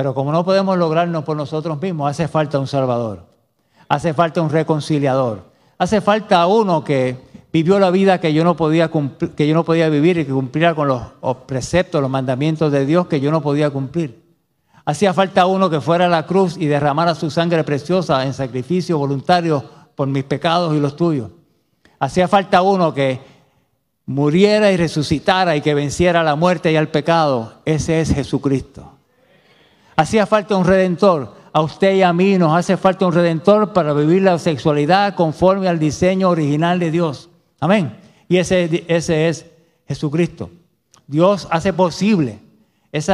Pero como no podemos lograrnos por nosotros mismos, hace falta un Salvador, hace falta un reconciliador, hace falta uno que vivió la vida que yo no podía, que yo no podía vivir y que cumpliera con los preceptos, los mandamientos de Dios que yo no podía cumplir. Hacía falta uno que fuera a la cruz y derramara su sangre preciosa en sacrificio voluntario por mis pecados y los tuyos. Hacía falta uno que muriera y resucitara y que venciera la muerte y al pecado. Ese es Jesucristo. Hacía falta un redentor. A usted y a mí nos hace falta un redentor para vivir la sexualidad conforme al diseño original de Dios. Amén. Y ese, ese es Jesucristo. Dios hace posible ese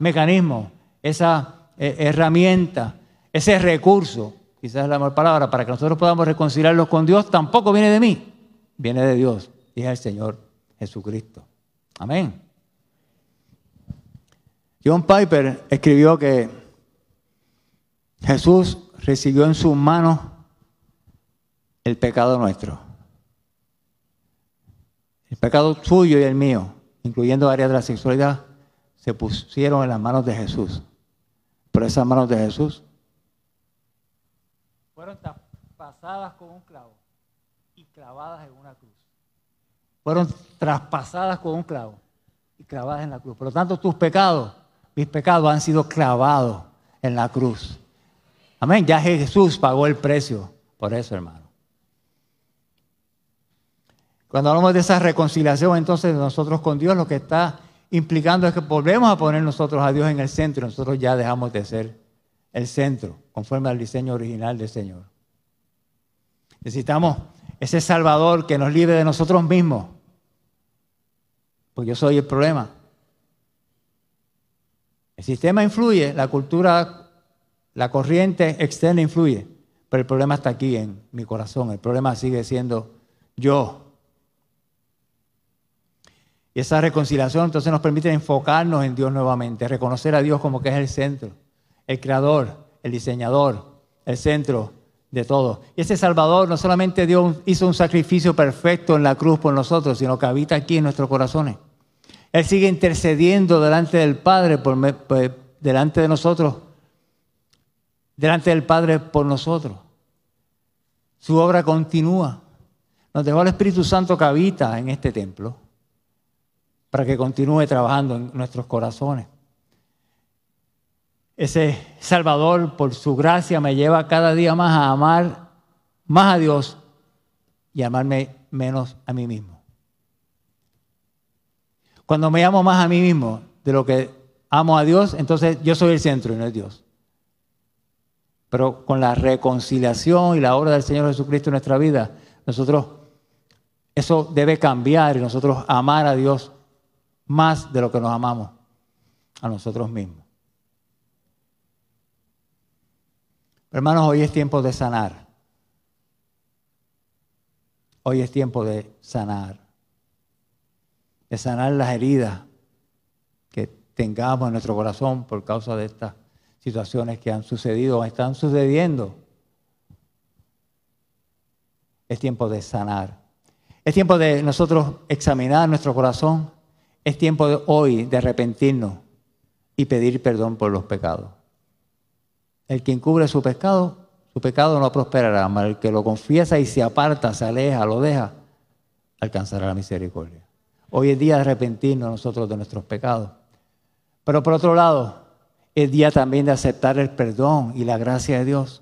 mecanismo esa eh, herramienta, ese recurso, quizás la mejor palabra, para que nosotros podamos reconciliarlos con Dios, tampoco viene de mí, viene de Dios, y es el Señor Jesucristo. Amén. John Piper escribió que Jesús recibió en sus manos el pecado nuestro. El pecado suyo y el mío, incluyendo áreas de la sexualidad, se pusieron en las manos de Jesús. Pero esas manos de Jesús fueron traspasadas con un clavo y clavadas en una cruz. Fueron traspasadas con un clavo y clavadas en la cruz. Por lo tanto, tus pecados, mis pecados han sido clavados en la cruz. Amén. Ya Jesús pagó el precio por eso, hermano. Cuando hablamos de esa reconciliación entonces nosotros con Dios, lo que está implicando es que volvemos a poner nosotros a Dios en el centro nosotros ya dejamos de ser el centro, conforme al diseño original del Señor. Necesitamos ese Salvador que nos libre de nosotros mismos, pues yo soy el problema. El sistema influye, la cultura, la corriente externa influye, pero el problema está aquí en mi corazón, el problema sigue siendo yo. Y esa reconciliación entonces nos permite enfocarnos en Dios nuevamente, reconocer a Dios como que es el centro, el creador, el diseñador, el centro de todo. Y ese Salvador no solamente Dios hizo un sacrificio perfecto en la cruz por nosotros, sino que habita aquí en nuestros corazones. Él sigue intercediendo delante del Padre, por, delante de nosotros, delante del Padre por nosotros. Su obra continúa. Nos dejó el Espíritu Santo que habita en este templo para que continúe trabajando en nuestros corazones. Ese Salvador, por su gracia, me lleva cada día más a amar más a Dios y amarme menos a mí mismo. Cuando me amo más a mí mismo de lo que amo a Dios, entonces yo soy el centro y no es Dios. Pero con la reconciliación y la obra del Señor Jesucristo en nuestra vida, nosotros, eso debe cambiar y nosotros amar a Dios más de lo que nos amamos a nosotros mismos. Hermanos, hoy es tiempo de sanar. Hoy es tiempo de sanar. De sanar las heridas que tengamos en nuestro corazón por causa de estas situaciones que han sucedido o están sucediendo. Es tiempo de sanar. Es tiempo de nosotros examinar nuestro corazón es tiempo de hoy de arrepentirnos y pedir perdón por los pecados. El que encubre su pecado, su pecado no prosperará, mas el que lo confiesa y se aparta, se aleja, lo deja, alcanzará la misericordia. Hoy es día de arrepentirnos nosotros de nuestros pecados. Pero por otro lado, es día también de aceptar el perdón y la gracia de Dios.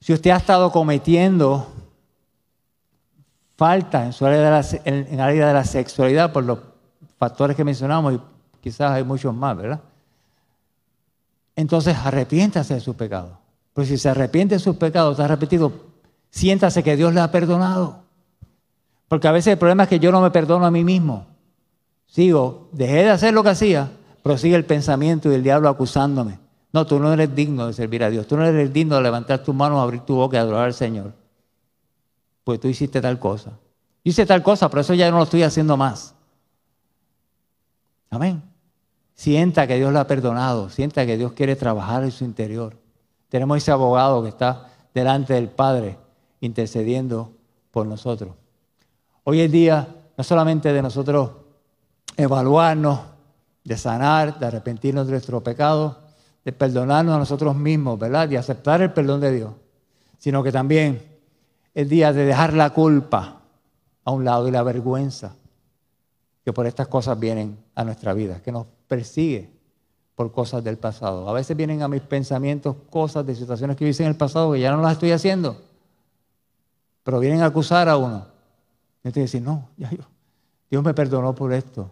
Si usted ha estado cometiendo falta en, su área de la, sexualidad por los factores que mencionamos y quizás hay muchos más, ¿verdad? Entonces arrepiéntase de sus pecados. Pero si se arrepiente de sus pecados, está repetido, siéntase que Dios le ha perdonado. Porque a veces el problema es que yo no me perdono a mí mismo. Sigo, dejé de hacer lo que hacía, pero sigue el pensamiento y el diablo acusándome No, tú no eres digno de servir a Dios. Tú no eres digno de levantar tus manos, abrir tu boca y adorar al Señor. Pues tú hiciste tal cosa. Yo hice tal cosa, pero eso ya no lo estoy haciendo más. Amén. Sienta que Dios le ha perdonado. Sienta que Dios quiere trabajar en su interior. Tenemos ese abogado que está delante del Padre intercediendo por nosotros. Hoy es día no solamente de nosotros evaluarnos, de sanar, de arrepentirnos de nuestro pecado, de perdonarnos a nosotros mismos, ¿verdad? De aceptar el perdón de Dios, sino que también es día de dejar la culpa a un lado y la vergüenza que por estas cosas vienen a nuestra vida, que nos persigue por cosas del pasado. A veces vienen a mis pensamientos cosas de situaciones que hice en el pasado que ya no las estoy haciendo, pero vienen a acusar a uno. Estoy decir, no, Dios me perdonó por esto.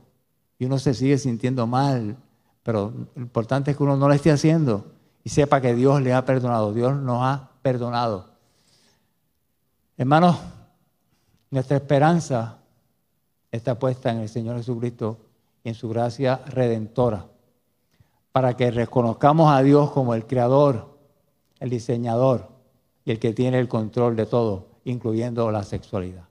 Y uno se sigue sintiendo mal, pero lo importante es que uno no lo esté haciendo y sepa que Dios le ha perdonado, Dios nos ha perdonado. Hermanos, nuestra esperanza está puesta en el Señor Jesucristo y en su gracia redentora, para que reconozcamos a Dios como el creador, el diseñador y el que tiene el control de todo, incluyendo la sexualidad.